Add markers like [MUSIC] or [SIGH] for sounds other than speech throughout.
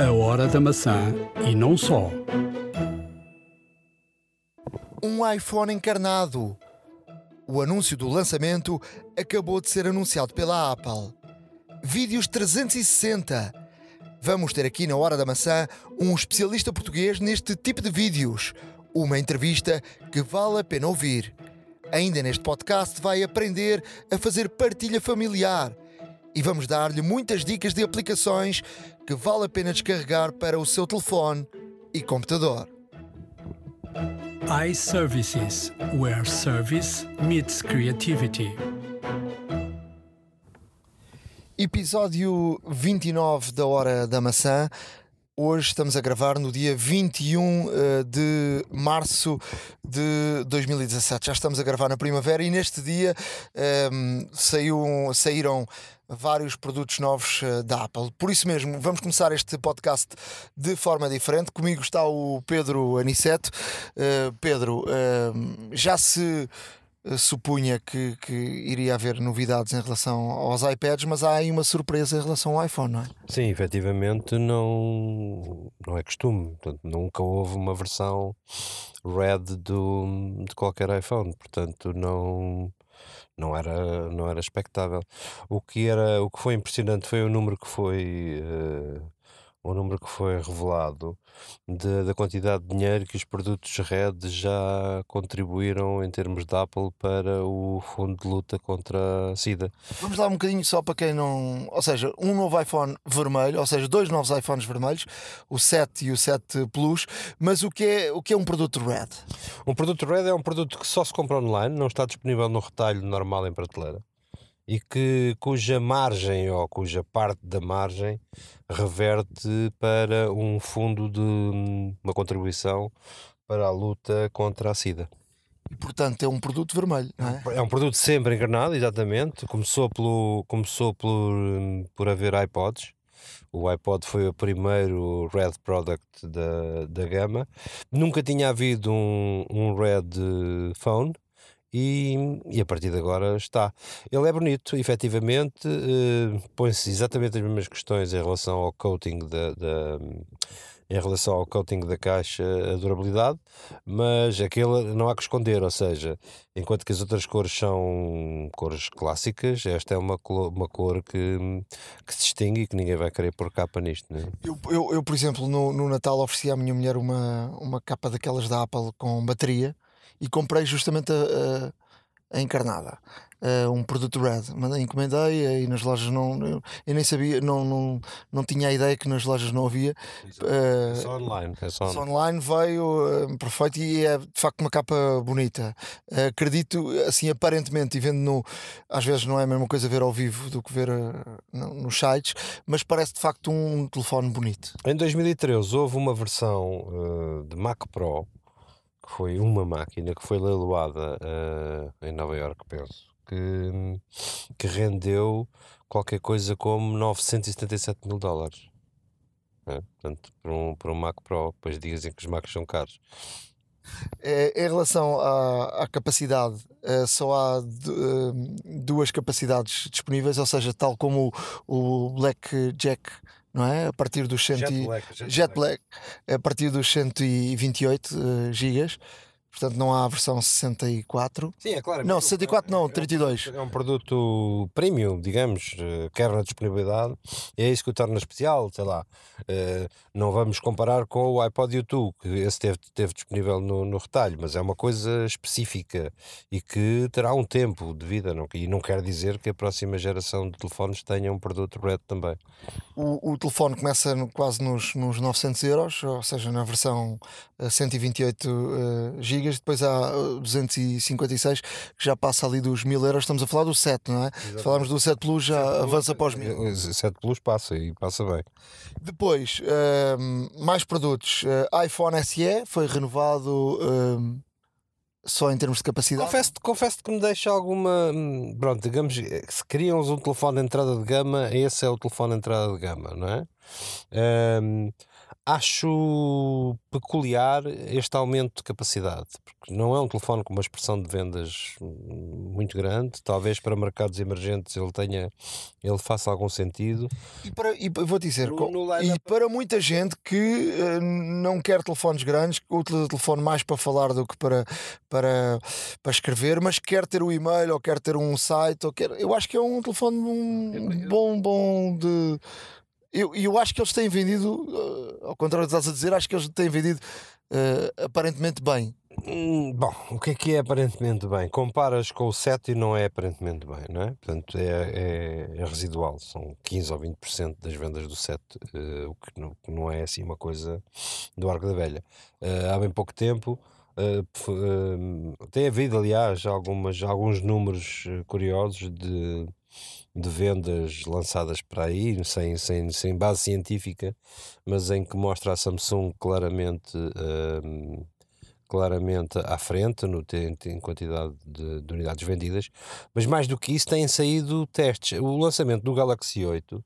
A Hora da Maçã e não só. Um iPhone encarnado. O anúncio do lançamento acabou de ser anunciado pela Apple. Vídeos 360. Vamos ter aqui na Hora da Maçã um especialista português neste tipo de vídeos. Uma entrevista que vale a pena ouvir. Ainda neste podcast vai aprender a fazer partilha familiar e vamos dar-lhe muitas dicas de aplicações que vale a pena descarregar para o seu telefone e computador. iServices, where service meets creativity. Episódio 29 da Hora da Maçã. Hoje estamos a gravar no dia 21 eh, de março de 2017. Já estamos a gravar na primavera e neste dia um, saiu, saíram vários produtos novos uh, da Apple. Por isso mesmo, vamos começar este podcast de forma diferente. Comigo está o Pedro Aniceto. Uh, Pedro, uh, já se supunha que, que, iria haver novidades em relação aos iPads, mas há aí uma surpresa em relação ao iPhone, não é? Sim, efetivamente não, não é costume. Portanto, nunca houve uma versão red do, de qualquer iPhone, portanto não não era não era expectável. O que era o que foi impressionante foi o número que foi uh, o número que foi revelado de, da quantidade de dinheiro que os produtos Red já contribuíram em termos de Apple para o fundo de luta contra a SIDA. Vamos lá um bocadinho só para quem não. Ou seja, um novo iPhone vermelho, ou seja, dois novos iPhones vermelhos, o 7 e o 7 Plus. Mas o que é, o que é um produto Red? Um produto Red é um produto que só se compra online, não está disponível no retalho normal em prateleira e que cuja margem ou cuja parte da margem reverte para um fundo de uma contribuição para a luta contra a SIDA. E portanto é um produto vermelho, não é? É um produto sempre encarnado, exatamente. Começou, pelo, começou por, por haver iPods. O iPod foi o primeiro Red product da, da gama. Nunca tinha havido um, um Red phone e, e a partir de agora está. Ele é bonito, efetivamente, uh, põe-se exatamente as mesmas questões em relação ao coating da, da em relação ao coating da caixa, a durabilidade, mas aquele não há que esconder, ou seja, enquanto que as outras cores são cores clássicas, esta é uma cor, uma cor que, que se distingue e que ninguém vai querer pôr capa nisto. Né? Eu, eu, eu, por exemplo, no, no Natal ofereci à minha mulher uma, uma capa daquelas da Apple com bateria e comprei justamente a, a, a encarnada. Uh, um produto Red, mandei, encomendei e nas lojas não eu, eu, nem sabia, não, não, não tinha a ideia que nas lojas não havia. Uh, é só online, é só, só online veio uh, perfeito e é de facto uma capa bonita. acredito, assim, aparentemente, e vendo no às vezes não é a mesma coisa ver ao vivo do que ver no, nos sites, mas parece de facto um telefone bonito. Em 2013 houve uma versão de Mac Pro que foi uma máquina que foi leiloada uh, em Nova Iorque, penso, que, que rendeu qualquer coisa como 977 mil dólares. É? Portanto, por um, por um Mac Pro, depois dizem que os Macs são caros. É, em relação à, à capacidade, é, só há duas capacidades disponíveis, ou seja, tal como o, o Blackjack não é? A partir dos 100 jet, black, jet, jet black. black, a partir dos 128 uh, gigas. Portanto, não há a versão 64. Sim, é claro. É não, 64 não, 32. É um produto premium, digamos, eh, quer na disponibilidade. É isso que o torna especial, sei lá. Eh, não vamos comparar com o iPod U2, que esse teve, teve disponível no, no retalho, mas é uma coisa específica e que terá um tempo de vida. Não, e não quer dizer que a próxima geração de telefones tenha um produto Red também. O, o telefone começa no, quase nos, nos 900 euros, ou seja, na versão 128 uh, GB depois há 256 uh, que já passa ali dos 1000 euros. Estamos a falar do 7, não é? Exatamente. Se falarmos do 7 Plus, já 7 avança para os 1000. O 7 Plus passa e passa bem. Depois, uh, mais produtos. Uh, iPhone SE foi renovado. Uh, só em termos de capacidade? Confesso, confesso que me deixa alguma. Hum, pronto, digamos, se queriam um telefone de entrada de gama, esse é o telefone de entrada de gama, não é? Um, acho peculiar este aumento de capacidade, porque não é um telefone com uma expressão de vendas muito grande, talvez para mercados emergentes ele tenha, ele faça algum sentido. E, para, e vou dizer, no, no e para muita gente que uh, não quer telefones grandes, que utiliza o telefone mais para falar do que para, para, para escrever, mas quer ter o e-mail ou quer ter um site, ou quer, eu acho que é um telefone um, bom, bom de eu, eu acho que eles têm vendido, uh, ao contrário do que estás a dizer, acho que eles têm vendido uh, aparentemente bem. Hum, bom, o que é que é aparentemente bem? Comparas com o 7 e não é aparentemente bem, não é? Portanto, é, é, é residual, são 15 ou 20% das vendas do 7, uh, o que não, que não, é assim uma coisa do arco da velha. Há bem pouco tempo. Tem havido, aliás, algumas, alguns números curiosos de de vendas lançadas para aí, sem, sem, sem base científica, mas em que mostra a Samsung claramente, uh, claramente à frente no, em, em quantidade de, de, unidades vendidas. Mas mais do que isso, têm saído testes. O lançamento do Galaxy 8 uh,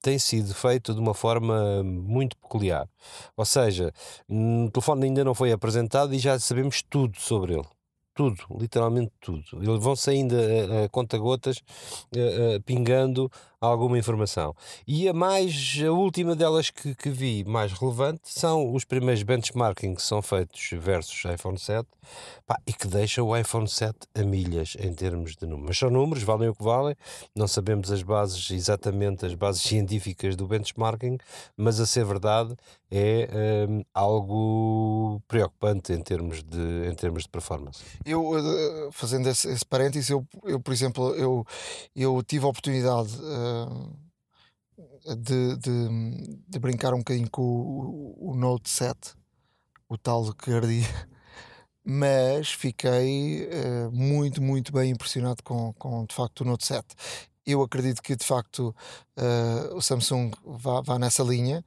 tem sido feito de uma forma muito peculiar. Ou seja, o telefone ainda não foi apresentado e já sabemos tudo sobre ele tudo, literalmente tudo. Eles vão saindo a, a conta-gotas, pingando alguma informação. E a mais, a última delas que, que vi mais relevante são os primeiros benchmarking que são feitos versus iPhone 7 pá, e que deixa o iPhone 7 a milhas em termos de números. Mas são números, valem o que valem, não sabemos as bases, exatamente as bases [LAUGHS] científicas do benchmarking, mas a ser verdade é um, algo preocupante em termos de, em termos de performance. Eu, eh, fazendo esse, esse parênteses, eu, eu, por exemplo, eu, eu tive a oportunidade uh, de, de, de, brincar um bocadinho com o, o Note 7, o tal que ardia, [LAUGHS] mas fiquei uh, muito, muito bem impressionado com, com de facto o Note 7. Eu acredito que de facto o Samsung vá, vá nessa linha.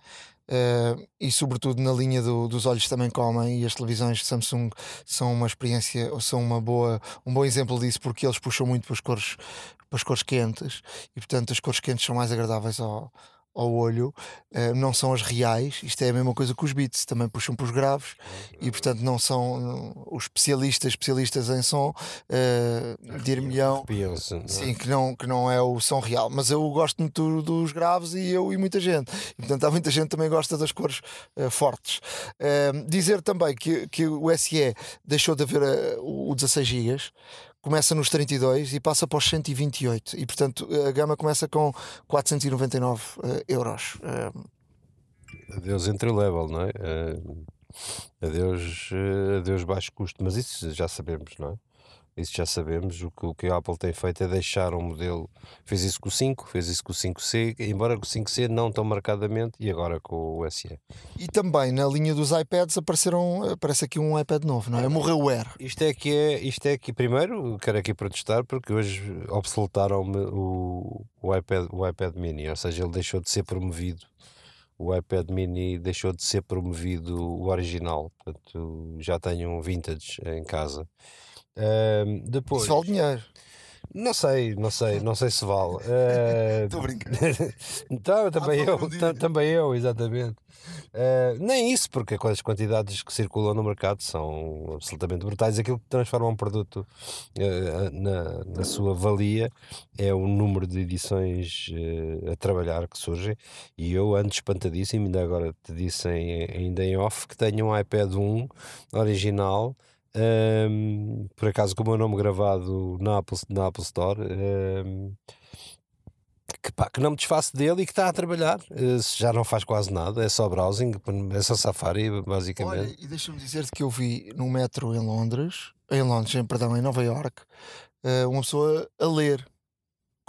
Uh, e sobretudo na linha do, dos olhos também comem e as televisões de Samsung são uma experiência são uma boa um bom exemplo disso porque eles puxam muito para as cores para as cores quentes e portanto as cores quentes são mais agradáveis ao, ao olho, uh, não são as reais. Isto é a mesma coisa que os beats, também puxam para os graves e, portanto, não são uh, os especialistas, especialistas em som, uh, dir-me-ão é? sim, que não, que não é o som real. Mas eu gosto muito dos graves e eu e muita gente. E, portanto, há muita gente que também gosta das cores uh, fortes. dizer também que, que o SE deixou de haver o 16 GB começa nos 32 e passa para os 128 e portanto a gama começa com 499 uh, eh, euros. Uh, adeus entry level, não é? Uh, adeus, uh, adeus baixo custo, mas isso já sabemos, não é? Isso já sabemos. O que, o que a Apple tem feito é deixar um modelo. Fez isso com o 5, fez isso com o 5C, embora com o 5C não tão marcadamente, e agora com o SE. E também na linha dos iPads apareceram, aparece aqui um iPad novo, não é? Morreu o Air. Isto é que é, isto é que primeiro quero aqui protestar porque hoje obsoletaram-me o, o, iPad, o iPad mini, ou seja, ele deixou de ser promovido o iPad mini deixou de ser promovido o original, portanto já tenho um vintage em casa depois. Isso vale dinheiro. Não sei, não sei, não sei se vale. [LAUGHS] Estou uh, brincando. [LAUGHS] então, também eu, também eu, exatamente. Uh, nem isso, porque as quantidades que circulam no mercado são absolutamente brutais. Aquilo que transforma um produto uh, na, na sua valia é o número de edições uh, a trabalhar que surgem. E eu ando espantadíssimo, ainda agora te disse em, ainda em off que tenho um iPad 1 original um, por acaso com o meu nome gravado na Apple, na Apple Store. Um, que, pá, que não me desfaço dele e que está a trabalhar. Uh, já não faz quase nada, é só browsing, é só Safari, basicamente. Olha, e deixa-me dizer-te que eu vi no metro em Londres, em Londres, em, perdão, em Nova York, uh, uma pessoa a ler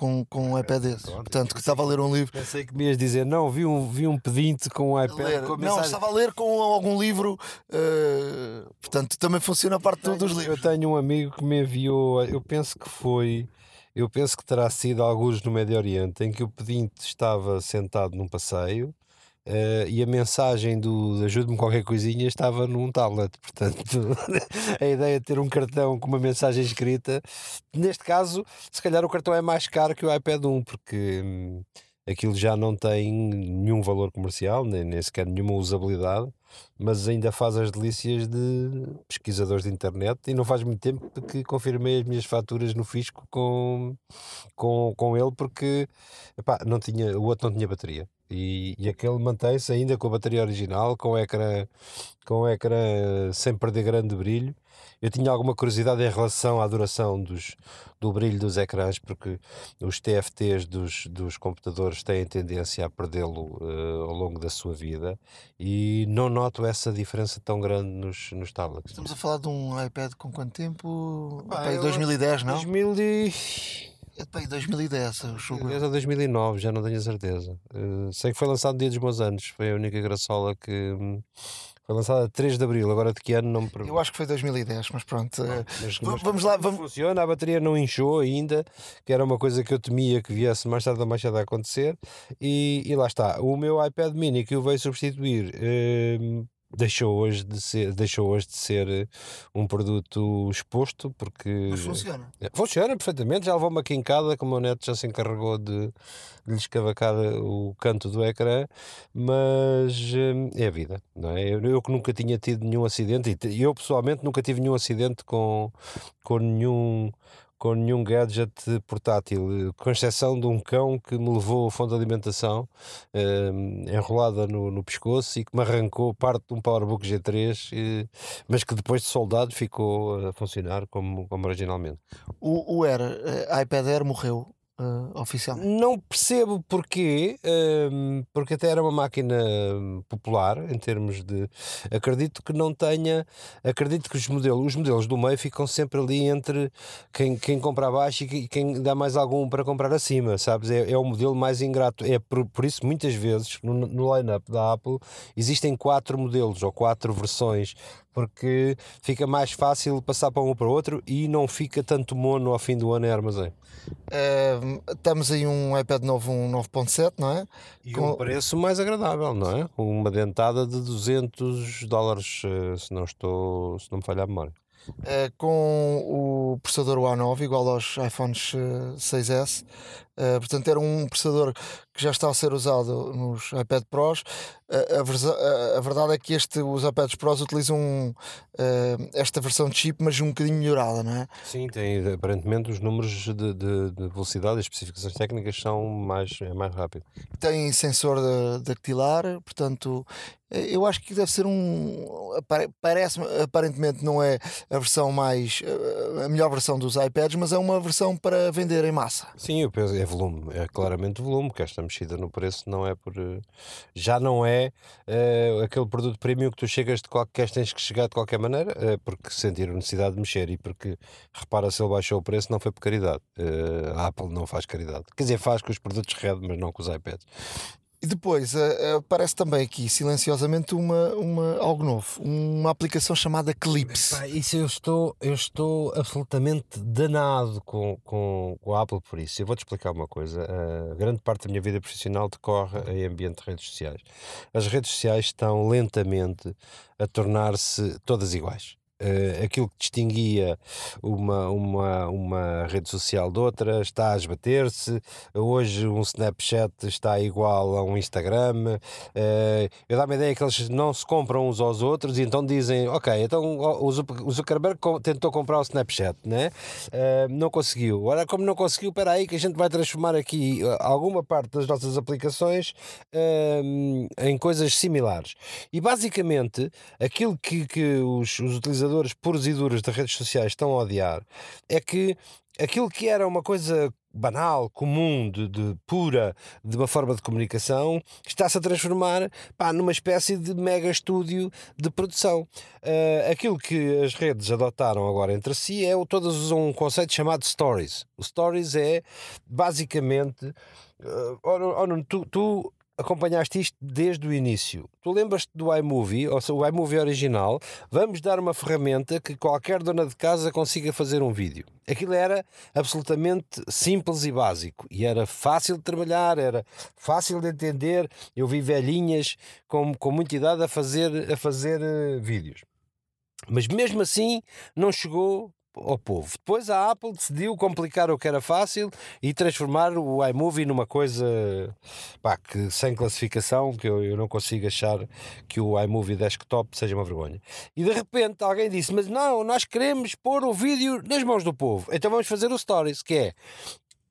com, com um iPad desse. Pronto, Portanto, que estava a ler um livro. Pensei que me ias dizer, não, vi um, vi um pedinte com um iPad. Com não, estava a ler com algum livro. Uh, portanto, também funciona a parte tenho, dos livros. Eu tenho um amigo que me enviou, eu penso que foi. Eu penso que terá sido alguns no Médio Oriente em que o pedinte estava sentado num passeio Uh, e a mensagem do ajude-me qualquer coisinha estava num tablet. [LAUGHS] Portanto, a ideia de ter um cartão com uma mensagem escrita, neste caso, se calhar o cartão é mais caro que o iPad 1, porque hum, aquilo já não tem nenhum valor comercial, nem, nem sequer nenhuma usabilidade, mas ainda faz as delícias de pesquisadores de internet e não faz muito tempo que confirmei as minhas faturas no fisco com, com, com ele porque epá, não tinha, o outro não tinha bateria. E, e aquele mantém-se ainda com a bateria original, com o ecrã, com o ecrã sem perder grande brilho eu tinha alguma curiosidade em relação à duração dos, do brilho dos ecrãs, porque os TFTs dos, dos computadores têm tendência a perdê-lo uh, ao longo da sua vida e não noto essa diferença tão grande nos, nos tablets. Estamos a falar de um iPad com quanto tempo? Ah, 2010, não? 2000 e... É 2010, eu julgo. 2010 ou 2009, já não tenho a certeza. Uh, sei que foi lançado no dia dos meus anos, foi a única graçola que. Hum, foi lançada a 3 de Abril, agora de que ano não me pergunto. Eu acho que foi 2010, mas pronto. Eh, mas, mas vamos lá. Vamos... Funciona, a bateria não inchou ainda, que era uma coisa que eu temia que viesse mais tarde ou mais tarde a acontecer. E, e lá está. O meu iPad mini que o veio substituir. Eh, deixou hoje de ser deixou hoje de ser eh, um produto exposto porque Mas funciona. é, funciona perfeitamente já levou uma quincada como o neto já se encarregou de, de lhe escavacar o canto do ecrã mas eh, é a vida não é? Eu, eu que nunca tinha tido nenhum acidente e eu pessoalmente nunca tive nenhum acidente com com nenhum com nenhum gadget portátil, com exceção de um cão que me levou a fonte de alimentação eh, enrolada no, no, pescoço e que me arrancou parte de um PowerBook G3, eh, mas que depois de soldado ficou a funcionar como, como originalmente. O, o Air, uh, iPad Air morreu uh, oficialmente? Não percebo porquê, uh, porque até era uma máquina popular em termos de. Acredito que não tenha. Acredito que os modelos, os modelos do meio ficam sempre ali entre quem, quem compra abaixo e quem dá mais algum para comprar acima, sabes? É, é o modelo mais ingrato. É por, por isso, muitas vezes, no, no line-up da Apple, existem quatro modelos ou quatro versões porque fica mais fácil passar para um ou para o outro e não fica tanto mono ao fim do ano em armazém. Uh, estamos aí um iPad novo, um 9.7, não é? E Com... um preço mais agradável, não é? Uma dentada de 200 dólares, eh, se não estou, se não me falha a memória. Uh, com o processador A9 igual aos iPhones 6S, uh, portanto era um processador que já está a ser usado nos iPad Pros. Uh, a, a, verdade é que este, os iPads Pros utilizam esta versão de chip, mas um bocadinho melhorada, não é? Sim, tem aparentemente os números de, de, de velocidade e especificações técnicas são mais, é mais rápido. Tem sensor dactilar, portanto eu acho que deve ser um. Parece aparentemente não é a versão mais. a melhor versão dos iPads, mas é uma versão para vender em massa. Sim, eu penso, é volume, é claramente volume, que esta mexida no preço não é por. Já não é uh, aquele produto premium que tu chegas de qualquer. tens que chegar de qualquer maneira, uh, porque sentir a necessidade de mexer e porque repara se ele baixou o preço, não foi por caridade. Uh, a Apple não faz caridade. Quer dizer, faz com os produtos Red, mas não com os iPads. E depois uh, aparece também aqui silenciosamente uma, uma, algo novo, uma aplicação chamada Clips. isso eu estou, eu estou absolutamente danado com, com, com a Apple por isso. Eu vou-te explicar uma coisa. Uh, grande parte da minha vida profissional decorre em ambiente de redes sociais. As redes sociais estão lentamente a tornar-se todas iguais. Uh, aquilo que distinguia uma, uma, uma rede social de outra está a esbater-se. Hoje, um Snapchat está igual a um Instagram. Uh, eu dá-me a ideia que eles não se compram uns aos outros e então dizem: Ok, então o Zuckerberg tentou comprar o Snapchat, né? Uh, não conseguiu. Ora, como não conseguiu, espera aí que a gente vai transformar aqui alguma parte das nossas aplicações em coisas similares. E basicamente, aquilo que, que os, os utilizadores utilizadores puros e duros das redes sociais estão a odiar é que aquilo que era uma coisa banal, comum, de, de, pura, de uma forma de comunicação, está-se a transformar pá, numa espécie de mega estúdio de produção. Uh, aquilo que as redes adotaram agora entre si é todas usam um conceito chamado Stories. O Stories é basicamente. Uh, oh, oh, tu, tu acompanhaste isto desde o início. Tu lembras-te do iMovie, ou seja, o iMovie original, vamos dar uma ferramenta que qualquer dona de casa consiga fazer um vídeo. Aquilo era absolutamente simples e básico e era fácil de trabalhar, era fácil de entender. Eu vi velhinhas com, com muita idade a fazer, a fazer uh, vídeos. Mas mesmo assim não chegou ao povo. Depois a Apple decidiu complicar o que era fácil e transformar o iMovie numa coisa pá, que, sem classificação, que eu, eu não consigo achar que o iMovie desktop seja uma vergonha. E de repente alguém disse: Mas não, nós queremos pôr o vídeo nas mãos do povo, então vamos fazer o Stories, que é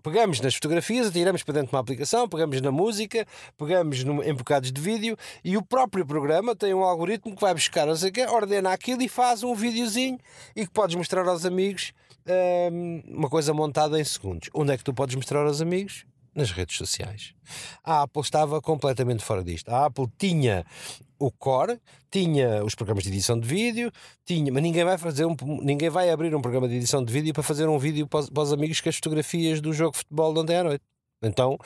pegamos nas fotografias, atiramos para dentro de uma aplicação, pegamos na música, pegamos no, em bocados de vídeo e o próprio programa tem um algoritmo que vai buscar, não sei o quê, ordena aquilo e faz um videozinho e que podes mostrar aos amigos hum, uma coisa montada em segundos. Onde é que tu podes mostrar aos amigos? nas redes sociais. A Apple estava completamente fora disto. A Apple tinha o core, tinha os programas de edição de vídeo, tinha, mas ninguém vai fazer um, ninguém vai abrir um programa de edição de vídeo para fazer um vídeo para os, para os amigos com as fotografias do jogo de futebol de ontem à noite. Então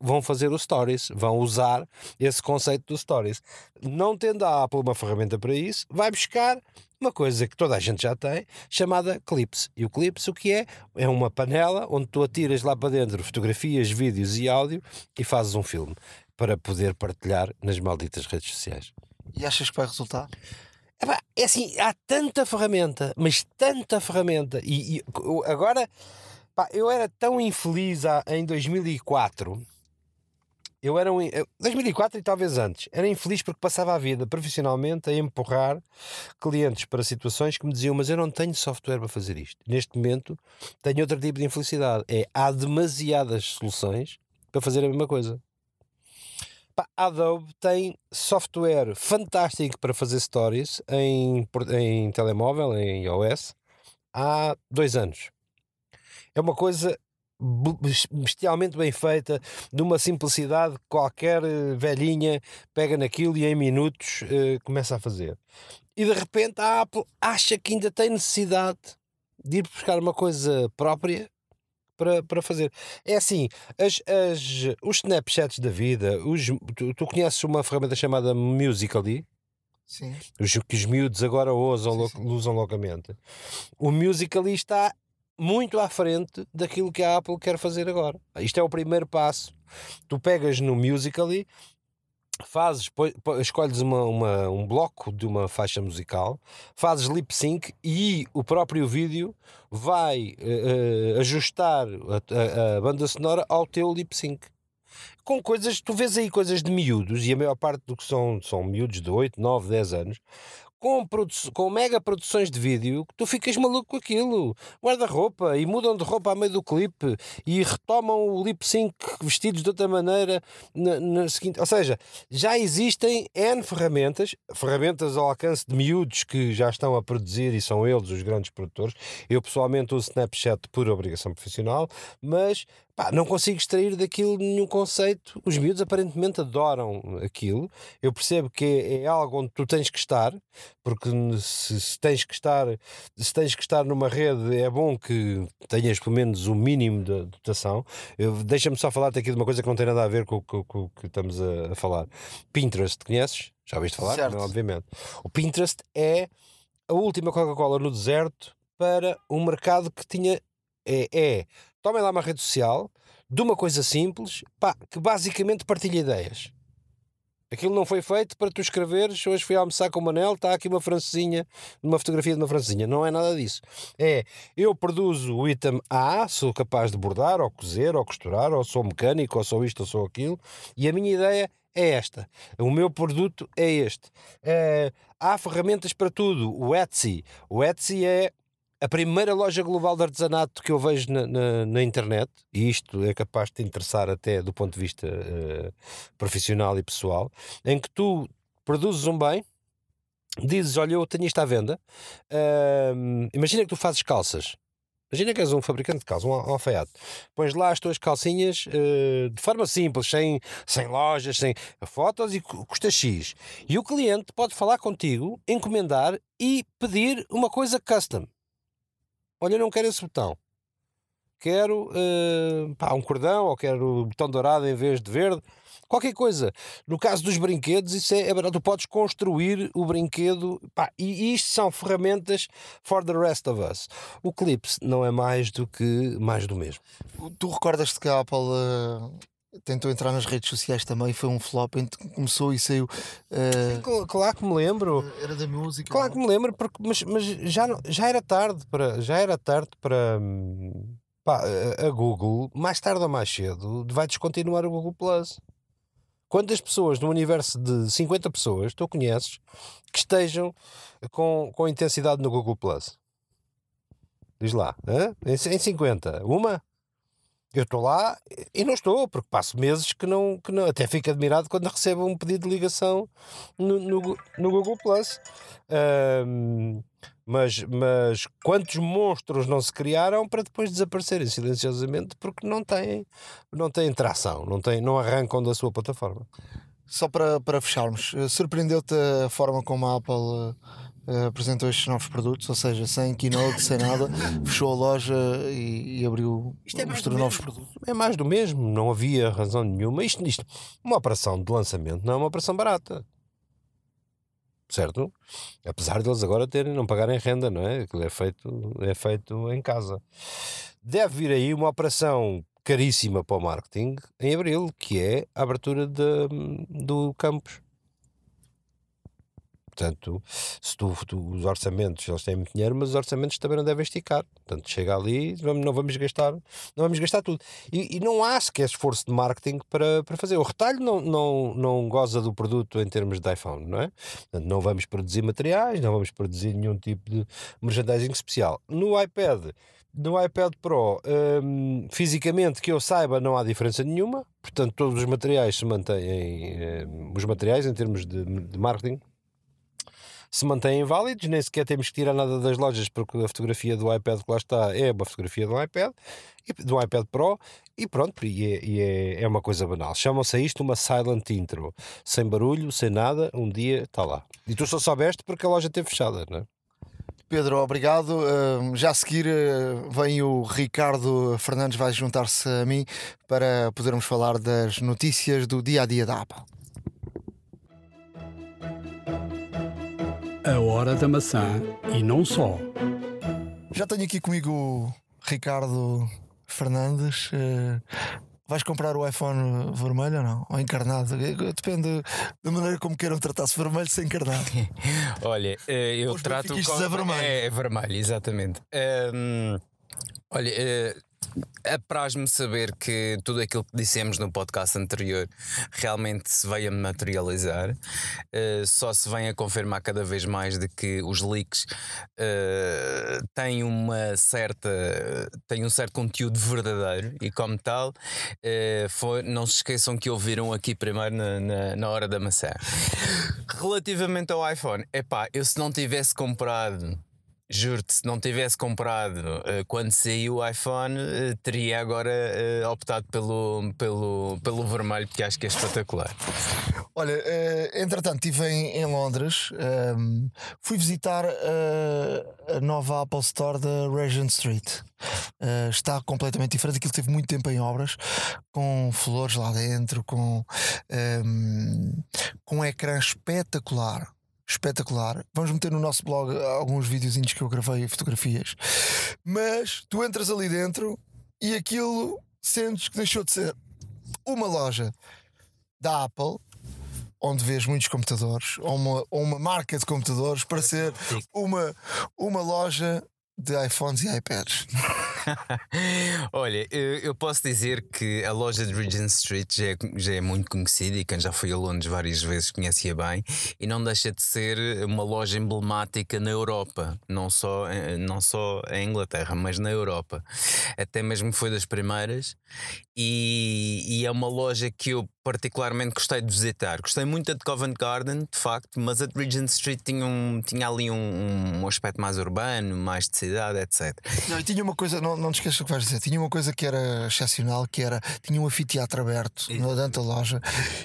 vão fazer o Stories, vão usar esse conceito do Stories. Não tendo a Apple uma ferramenta para isso, vai buscar uma coisa que toda a gente já tem, chamada Clips. E o Clips o que é? É uma panela onde tu atiras lá para dentro fotografias, vídeos e áudio e fazes um filme para poder partilhar nas malditas redes sociais. E achas que vai resultar? É assim, há tanta ferramenta, mas tanta ferramenta. E, e agora, pá, eu era tão infeliz em 2004 eu era um. 2004 e talvez antes. Era infeliz porque passava a vida profissionalmente a empurrar clientes para situações que me diziam: Mas eu não tenho software para fazer isto. Neste momento tenho outro tipo de infelicidade. É há demasiadas soluções para fazer a mesma coisa. A Adobe tem software fantástico para fazer stories em, em telemóvel, em iOS, há dois anos. É uma coisa bestialmente bem feita, de uma simplicidade que qualquer eh, velhinha pega naquilo e em minutos uh, começa a fazer. E de repente a Apple acha que ainda tem necessidade de ir buscar uma coisa própria para, para fazer. É assim, as, as, os Snapchats da vida, os, tu, tu conheces uma ferramenta chamada Musical.ly? Sim. Os, que os miúdos agora usam, sim, sim. usam loucamente. O Musical.ly está muito à frente daquilo que a Apple quer fazer agora. Isto é o primeiro passo. Tu pegas no Musical.ly, fazes, escolhes uma, uma, um bloco de uma faixa musical, fazes lip sync e o próprio vídeo vai uh, ajustar a, a, a, banda sonora ao teu lip sync. Com coisas, tu vês aí coisas de miúdos, e a maior parte do que são, são miúdos de 8, 9, 10 anos, com, com mega produções de vídeo que tu ficas maluco com aquilo. Guarda-roupa e mudam de roupa a meio do clipe e retomam o lip sync vestidos de outra maneira na, na seguinte. Ou seja, já existem N ferramentas, ferramentas ao alcance de miúdos que já estão a produzir e são eles os grandes produtores. Eu pessoalmente uso Snapchat por obrigação profissional, mas Pá, não consigo extrair daquilo nenhum conceito. Os miúdos aparentemente adoram aquilo. Eu percebo que é, é algo onde tu tens que estar, porque se, se, tens que estar, se tens que estar numa rede, é bom que tenhas pelo menos o mínimo de dotação. Deixa-me só falar-te aqui de uma coisa que não tem nada a ver com o que estamos a, a, falar. Pinterest, conheces? Já ouviste falar? Certo. Não, obviamente. O Pinterest é a última Coca-Cola no deserto para um mercado que tinha é, é tomem lá uma rede social de uma coisa simples, pá, que basicamente partilha ideias. Aquilo não foi feito para tu escreveres, hoje fui almoçar com o Manel, está aqui uma francesinha, uma fotografia de uma francesinha. Não é nada disso. É, eu produzo o item A, sou capaz de bordar, ou cozer, ou costurar, ou sou mecânico, ou sou isto, ou sou aquilo, e a minha ideia é esta. O meu produto é este. É, há ferramentas para tudo. O Etsy. O Etsy é a primeira loja global de artesanato que eu vejo na, na, na, internet, e isto é capaz de te interessar até do ponto de vista uh, profissional e pessoal, em que tu produzes um bem, dizes: Olha, eu tenho isto à venda. Uh, imagina que tu fazes calças. Imagina que és um fabricante de calças, um alfaiate. Pões lá as tuas calcinhas uh, de forma simples, sem, sem lojas, sem fotos e custa X. E o cliente pode falar contigo, encomendar e pedir uma coisa custom. Olha, eu não quero esse botão. Quero uh, pá, um cordão ou quero botão dourado em vez de verde. Qualquer coisa. No caso dos brinquedos, isso é, é. Tu podes construir o brinquedo pá, e isto são ferramentas for the rest of us. O Clips não é mais do que mais do mesmo. Tu recordas-te que a Apple uh, tentou entrar nas redes sociais também, foi um flop, ent- começou e saiu. eh, Cl- Claro que me lembro. era da música. Claro que me lembro, porque, mas, mas já, já era tarde para. Já era tarde para. pá, a- Google, mais tarde ou mais cedo, vai descontinuar o Google Plus. Quantas pessoas no universo de 50 pessoas tu conheces que estejam com, com intensidade no Google Plus? Diz lá, hã? Em, em 50, uma? Eu estou lá e não estou, porque passo meses que não, que não. Até fico admirado quando recebo um pedido de ligação no, no, no Google Plus. Ahm, mas, mas quantos monstros não se criaram para depois desaparecerem silenciosamente porque não têm, não têm tração, não, têm, não arrancam da sua plataforma. Só para, para fecharmos, eh, surpreendeu-te a forma como a Apple eh, apresentou estes novos produtos? Ou seja, sem keynote, sem nada, [LAUGHS] fechou a loja e, e abriu, Isto é mostrou novos produtos. É mais do mesmo, não havia razão nenhuma. Isto, isto, uma operação de lançamento não é uma operação barata. Certo? Apesar deles agora terem, não pagarem renda, não é? Aquilo é feito, é feito em casa. Deve vir aí uma operação caríssima para o marketing em abril, que é a abertura de, do campus. Portanto, se tu, tu- os orçamentos, eles têm muito dinheiro, mas os orçamentos também não devem esticar. Portanto, chega ali, vamos, não vamos gastar, não vamos gastar tudo. E, e não há sequer esforço de marketing para, para fazer. O retalho não, não, não goza do produto em termos de iPhone, não é? Portanto, não vamos produzir materiais, não vamos produzir nenhum tipo de merchandising especial. No iPad, no iPad Pro, hum, fisicamente que eu saiba, não há diferença nenhuma. Portanto, todos os materiais se mantêm, hum, os materiais em termos de, de marketing se mantêm válidos, nem sequer temos que tirar nada das lojas porque a fotografia do iPad que lá está é uma fotografia do iPad, do iPad Pro e pronto, e é, e é, é uma coisa banal. Chamam-se a isto uma silent intro, sem barulho, sem nada, um dia está lá. E tu só soubeste porque a loja esteve fechada, não é? Pedro, obrigado. Eh, já a seguir eh, vem o Ricardo Fernandes, vai juntar-se a mim para podermos falar das notícias do dia a dia da Apple. A Hora da Maçã e não só. Já tenho aqui comigo o Ricardo Fernandes. Eh, vais comprar o iPhone vermelho ou não? Ou encarnado? Eh, Depende da maneira como queiram tratar-se vermelho sem encarnado. [LAUGHS] Olha, eh, eu Os trato benfiquistas é vermelho. É, é vermelho, exatamente. Hum, olha, apraz-me saber que tudo aquilo que dissemos no podcast anterior realmente se veio a materializar. Eh, só se vem a confirmar cada vez mais de que os leaks eh, têm uma certa têm um certo conteúdo verdadeiro e como tal eh, foi- não se esqueçam que ouviram aqui primeiro na, na, na hora da maçã. Relativamente ao iPhone, epá, eu se não tivesse comprado, juro-te, se não tivesse comprado eh, quando saiu o iPhone, eh, teria agora eh, optado pelo, pelo, pelo vermelho, porque acho que é espetacular. Olha, entretanto, estive em, em Londres, ehm, fui visitar a nova Apple Store da Regent Street. Está completamente diferente, aquilo teve muito tempo em obras, com flores lá dentro, com, ehm, com um ecrã espetacular. Espetacular. Vamos meter no nosso blog alguns videozinhos que eu gravei, fotografias. Mas tu entras ali dentro e aquilo sentes que deixou de ser uma loja da Apple onde vês muitos computadores, ou uma, ou uma marca de computadores, para ser uma, uma loja de iPhones e iPads. [LAUGHS] [LAUGHS] Olha, eu, eu posso dizer que a loja de Regent Street já é, já é muito conhecida e quem já foi a Londres várias vezes conhece-a bem e não deixa de ser uma loja emblemática na Europa, não só, eh, não só em Inglaterra, mas na Europa. Até mesmo foi das primeiras e, e é uma loja que eu particularmente gostei de visitar. Gostei muito de Covent Garden, de facto, mas a de Regent Street tinha, um, tinha ali um, um aspecto mais urbano, mais de cidade, etc. Não, e tinha uma coisa, não, não te esqueças o que vais dizer, tinha uma coisa que era excepcional, que era, tinha um anfiteatro aberto dentro da loja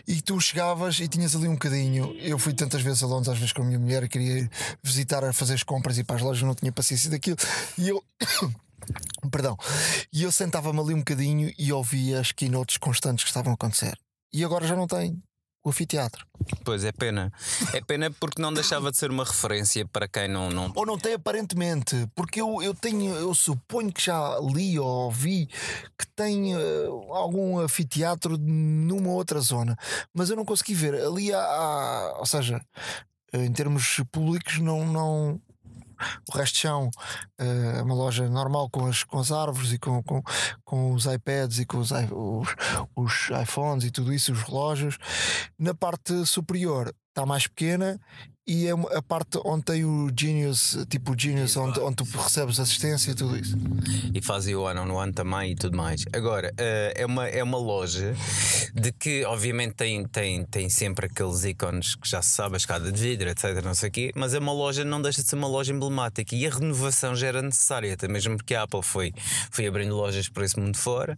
e tu chegavas e tinhas ali um bocadinho. Eu fui tantas vezes a Londres, às vezes com a minha mulher, e queria visitar a fazer as compras e para as lojas, não tinha paciência daquilo. E eu. [COUGHS] Perdão. E eu sentava-me ali um bocadinho e ouvia as keynotes constantes que estavam a acontecer. E agora já não tem. o anfiteatro. Pois é pena. É pena porque não deixava de ser uma referência para quem não. não... Ou não tem aparentemente, porque eu, eu tenho, eu suponho que já li ou ouvi que tem uh, algum anfiteatro numa outra zona, mas eu não consegui ver. Ali há, há ou seja, em termos públicos não, não, o resto de chão uh, é uma loja normal com as, com as árvores e com, com, com os iPads e com os, os, os iPhones e tudo isso, os relógios. Na parte superior está mais pequena e é a parte onde tem o Genius, tipo o Genius, onde, onde tu recebes assistência e tudo isso. E fazia o one on one também e tudo mais. Agora, uh, é, uma, é uma loja de que, obviamente, tem, tem, tem sempre aqueles ícones que já se sabe, a escada de vidro, etc. Não sei o quê, mas é uma loja, não deixa de ser uma loja emblemática e a renovação já era necessária, até mesmo porque a Apple foi, foi abrindo lojas por esse mundo fora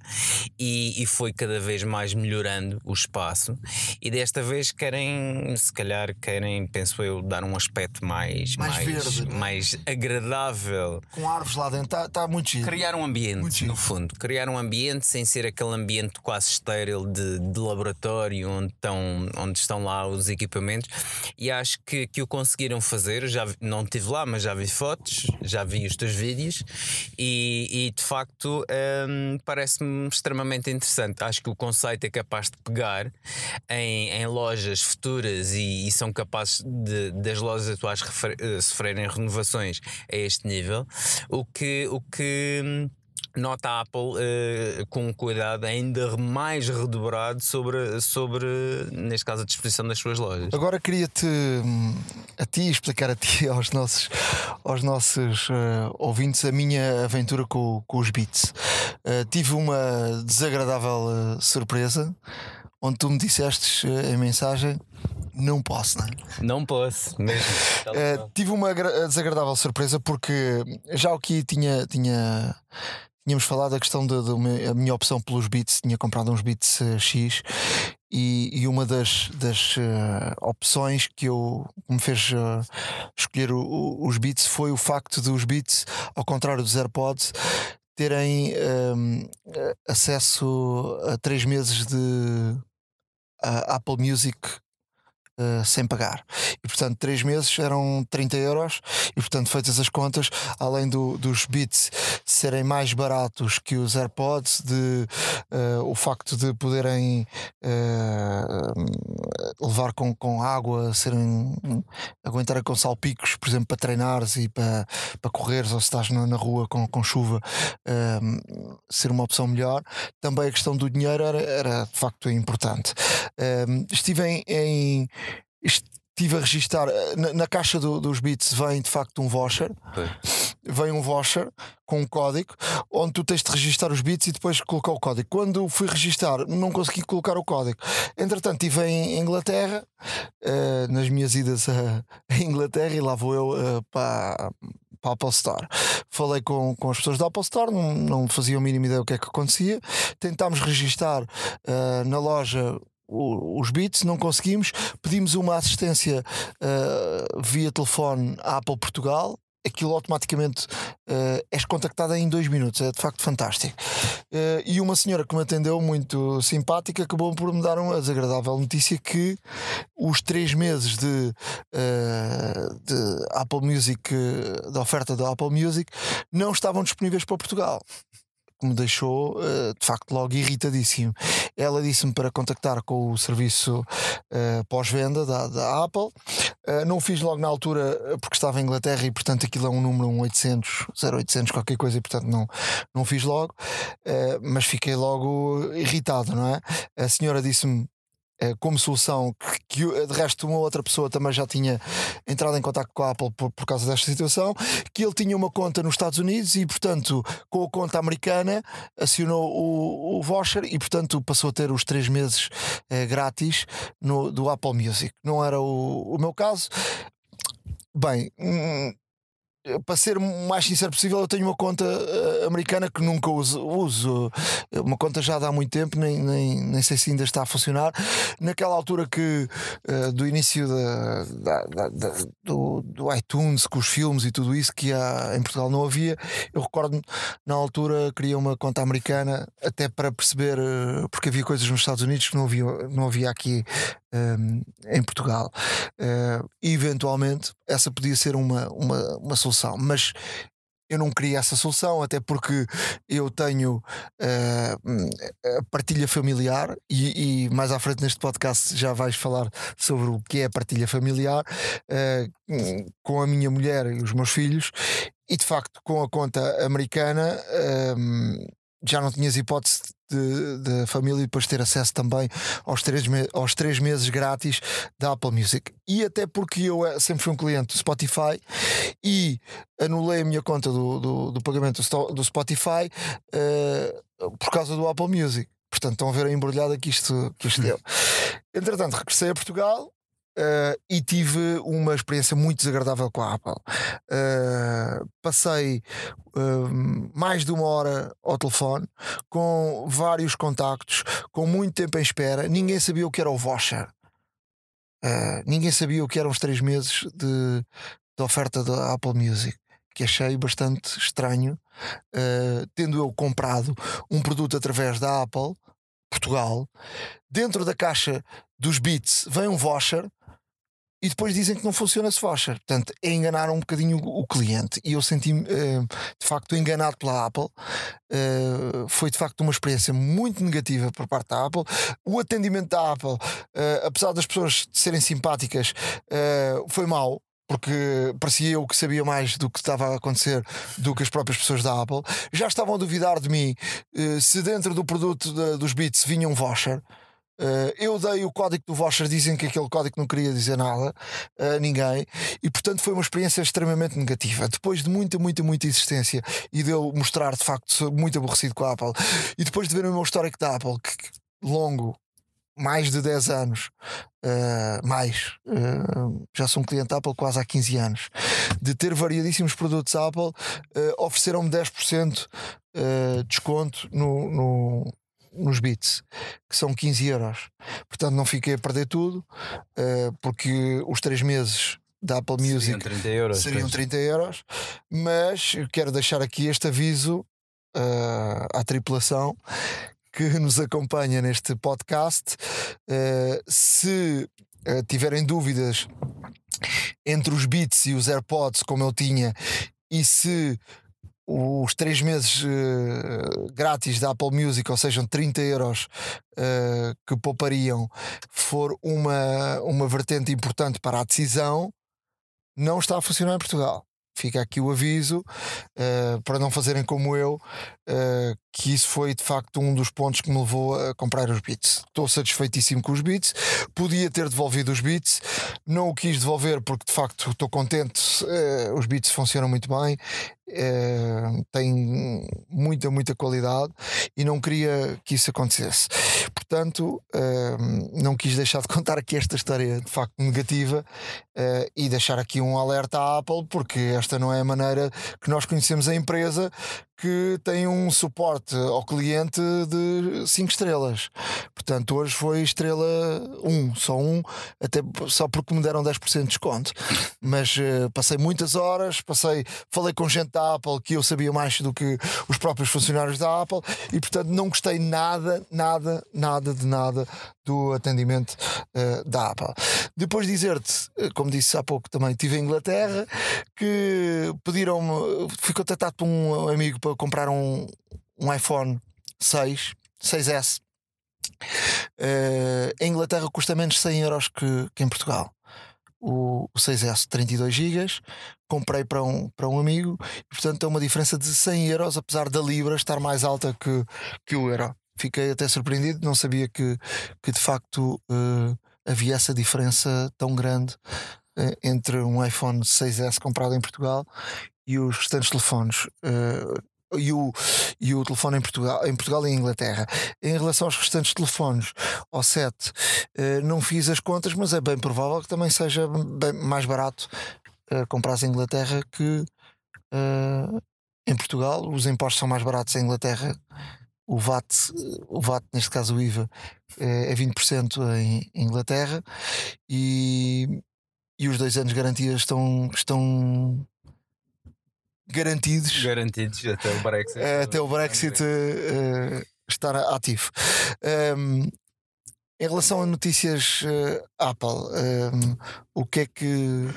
e, e foi cada vez mais melhorando o espaço. E desta vez querem, se calhar, querem, penso eu, dar um aspecto mais, mais, mais verde, é? mais agradável. Com árvores lá dentro, está tá muito giro. Criar um ambiente, no fundo. Criar um ambiente sem ser aquele ambiente quase estéril de, de laboratório onde estão, onde estão lá os equipamentos. E acho que, que o conseguiram fazer. Já não estive lá, mas já vi fotos, já vi os teus vídeos e, e de facto hum, parece-me extremamente interessante. Acho que o conceito é capaz de pegar em, em lojas futuras e, e são capazes de, das lojas atuais uh, sofrerem renovações a este nível, o que, o que hum, nota a Apple uh, com cuidado ainda mais redobrado sobre, sobre, neste caso, a disposição das suas lojas. Agora queria-te hum, a ti explicar a ti [LAUGHS] aos nossos, aos nossos uh, ouvintes a minha aventura com, com os Beats. Uh, tive uma desagradável surpresa onde tu me disseste em mensagem não posso, não é? Não posso, mesmo. uh, [LAUGHS] tive uma desagradável surpresa porque já aqui tinha, tinha, tínhamos falado da questão da minha opção pelos beats, tinha comprado uns beats uh, X e, e, uma das, das uh, opções que eu me fez uh, escolher o, o, os beats foi o facto dos beats, ao contrário dos AirPods, terem um, acesso a três meses de Apple Music uh, sem pagar. E portanto, três meses eram 30 euros. E portanto, feitas as contas, além do, dos bits serem mais baratos que os AirPods, de, uh, o facto de poderem uh, levar com, com água, serem aguentarem com salpicos, por exemplo, para treinares e para, para correres ou se estás na, na rua com, com chuva, ser uma opção melhor. Também a questão do dinheiro era, era de facto importante. estive em, em estive a registar eh, na, na caixa do, dos bits vem de facto um voucher vem um voucher com um código onde tu tens de registar os bits e depois colocar o código quando fui registar não consegui colocar o código entretanto estive em Inglaterra uh, nas minhas idas a, a, Inglaterra e lá vou eu uh, para para a Apple Store. Falei com, com as pessoas da Apple Store, não, não faziam a mínima ideia do que é que acontecia. Tentámos registar uh, na loja os bits, não conseguimos. Pedimos uma assistência uh, via telefone à Apple Portugal. Aquilo automaticamente uh, és contactada em dois minutos, é de facto fantástico. Uh, e uma senhora que me atendeu muito simpática acabou por me dar uma desagradável notícia que os três meses de, uh, de Apple Music, da oferta da Apple Music, não estavam disponíveis para Portugal que me deixou uh, de facto logo irritadíssimo. Ela disse-me para contactar com o serviço uh, pós-venda da, da, Apple. Uh, não fiz logo na altura porque estava em Inglaterra e portanto aquilo é um número um 800, 0800, qualquer coisa e portanto não, não fiz logo. mas fiquei logo irritado, não é? A senhora disse-me eh, como solução que, que, de resto uma outra pessoa também já tinha entrado em contato com a Apple por, por causa desta situação, que ele tinha uma conta nos Estados Unidos e portanto com a conta americana acionou o, o voucher e portanto passou a ter os três meses eh, grátis no, do Apple Music. Não era o, o meu caso. Bem, hum, para ser o mais sincero possível, eu tenho uma conta uh, americana que nunca uso, uso. Uma conta já há muito tempo, nem, nem, nem sei se ainda está a funcionar. Naquela altura que uh, do início da, da, da, do, do, iTunes, com os filmes e tudo isso, que há, em Portugal não havia, eu recordo na altura queria uma conta americana até para perceber, uh, porque havia coisas nos Estados Unidos que não havia, não havia aqui em Portugal. Uh, eventualmente, essa podia ser uma, uma, uma solução, mas eu não queria essa solução, até porque eu tenho uh, partilha familiar e, e, mais à frente neste podcast já vais falar sobre o que é partilha familiar uh, com a minha mulher e os meus filhos. E de facto, com a conta americana, um, já não tinhas hipótese de, de, família e depois ter acesso também aos três, aos três meses grátis da Apple Music. E até porque eu eh, sempre fui um cliente do Spotify e anulei a minha conta do, do, do pagamento do Spotify uh, por causa do Apple Music. Portanto, estão a ver a embrulhada que isto, que isto deu. Entretanto, regressei a Portugal Uh, e tive uma experiência muito desagradável com a Apple. Uh, passei uh, mais de uma hora ao telefone, com vários contactos, com muito tempo em espera. Ninguém sabia o que era o voucher. ninguém sabia o que eram os três meses de, de oferta da Apple Music. Que achei bastante estranho, tendo eu comprado um produto através da Apple, Portugal, dentro da caixa dos Beats vem um voucher e depois dizem que não funciona esse voucher. Portanto, é enganar um bocadinho o cliente. E eu senti-me uh, de facto enganado pela Apple. Uh, foi de facto uma experiência muito negativa por parte da Apple. O atendimento da Apple, uh, apesar das pessoas serem simpáticas, foi mau porque parecia eu que sabia mais do que estava a acontecer do que as próprias pessoas da Apple. Já estavam a duvidar de mim se dentro do produto de, dos Beats vinha um voucher. Uh, eu dei o código do voucher, dizem que aquele código não queria dizer nada a ninguém, e portanto foi uma experiência extremamente negativa. Depois de muita, muita, muita insistência e de eu mostrar de facto muito aborrecido com a Apple, e depois de ver o meu histórico da Apple, que, longo, mais de 10 anos, uh, mais, uh, já sou um cliente Apple quase há 15 anos, de ter variadíssimos produtos Apple, ofereceram-me 10% desconto no, no nos bits, que são 15 euros. Portanto, não fiquei a perder tudo, uh, porque os 3 meses da Apple Music seriam 30 euros, seriam 30 euros mas quero deixar aqui este aviso uh, à tripulação que [LAUGHS] nos acompanha neste podcast. Uh, se tiverem dúvidas entre os Beats e os AirPods, como eu tinha, e se os três meses uh, grátis da Apple Music, ou seja, 30 euros uh, que poupariam, for uma, uma vertente importante para a decisão, não está a funcionar em Portugal. Fica aqui o aviso uh, para não fazerem como eu, que isso foi de facto um dos pontos que me levou a comprar os Beats. Estou satisfeitíssimo com os Beats. Podia ter devolvido os Beats, não o quis devolver porque de facto estou contente. Uh, os Beats funcionam muito bem, têm muita, muita qualidade e não queria que isso acontecesse. Portanto, não quis deixar de contar aqui esta história de facto negativa e deixar aqui um alerta à Apple, porque esta não é a maneira que nós conhecemos a empresa que tem um suporte ao cliente de 5 estrelas. Portanto, hoje foi estrela 1, um, só um, até só porque me deram 10% de desconto. [LAUGHS] Mas uh, passei muitas horas, passei, falei com gente da Apple que eu sabia mais do que os próprios funcionários da Apple e, portanto, não gostei nada, nada, nada de nada do atendimento uh, da Apple. Depois dizer-te, eh, como disse há pouco também, estive em Inglaterra, que pediram-me, fui contatado por um amigo para comprar um, um iPhone 6, 6S. Uh, em Inglaterra custa menos 100 euros que, que em Portugal. O 6S 32 GB, comprei para um, para um amigo e portanto é uma diferença de 100 euros, apesar da Libra estar mais alta que, que o euro. Fiquei até surpreendido, não sabia que, que de facto uh, havia essa diferença tão grande uh, entre um iPhone 6S comprado em Portugal e os restantes telefones. Uh, e o, e o telefone em Portugal, em Portugal e em Inglaterra. Em relação aos restantes telefones, ao 7, não fiz as contas, mas é bem provável que também seja bem mais barato comprar em Inglaterra que em Portugal. Os impostos são mais baratos em Inglaterra o VAT, o VAT, neste caso o IVA, é 20% em Inglaterra e, e os dois anos de garantia estão, estão garantidos. Garantidos até o Brexit. até o Brexit uh, estar ativo. Um, Em relação a notícias eh, Apple, ehm, o que é que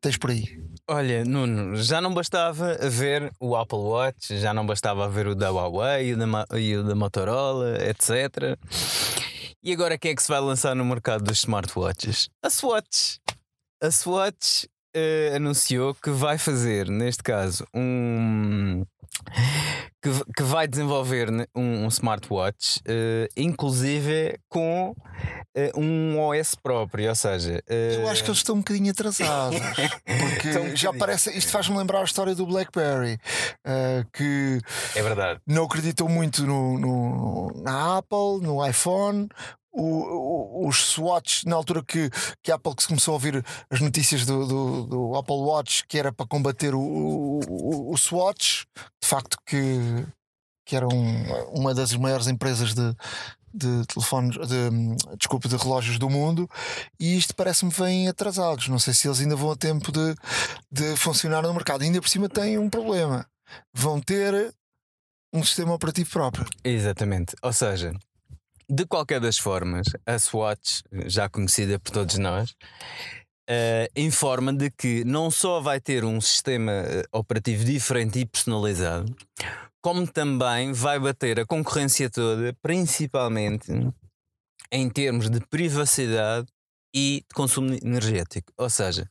tens por aí? Olha, Nuno, já não bastava ver o Apple Watch, já não bastava ver o da Huawei e o da, e o da Motorola, etc. E agora quem é que se vai lançar no mercado dos smartwatches? A Swatch. A Swatch eh, anunciou que vai fazer, neste caso, um. Que, que vai desenvolver um, um smartwatch, eh, inclusive com eh, um OS próprio, ou seja, Eu eh, acho que eles estão um bocadinho atrasados. [LAUGHS] Porque um já parece. Isto faz-me lembrar a história do Blackberry, que é verdade. não acreditou muito no, no- na Apple, no iPhone. O- os Swatch, na altura que, que a Apple que se começou a ouvir as notícias do, do, do Apple Watch, que era para combater o, o, o Swatch, de facto que, que era um- uma das maiores empresas de, de telefones, de, desculpa, de relógios do mundo, e isto parece-me vem atrasados. Não sei se eles ainda vão a tempo de, de funcionar no mercado. Ainda por cima têm um problema. Vão ter um sistema operativo próprio. Exatamente. Ou seja, de qualquer das formas, a Swatch, já conhecida por todos nós, eh, informa de que não só vai ter um sistema eh, operativo diferente e personalizado, como também vai bater a concorrência toda, principalmente em termos de privacidade e de consumo energético. Ou seja,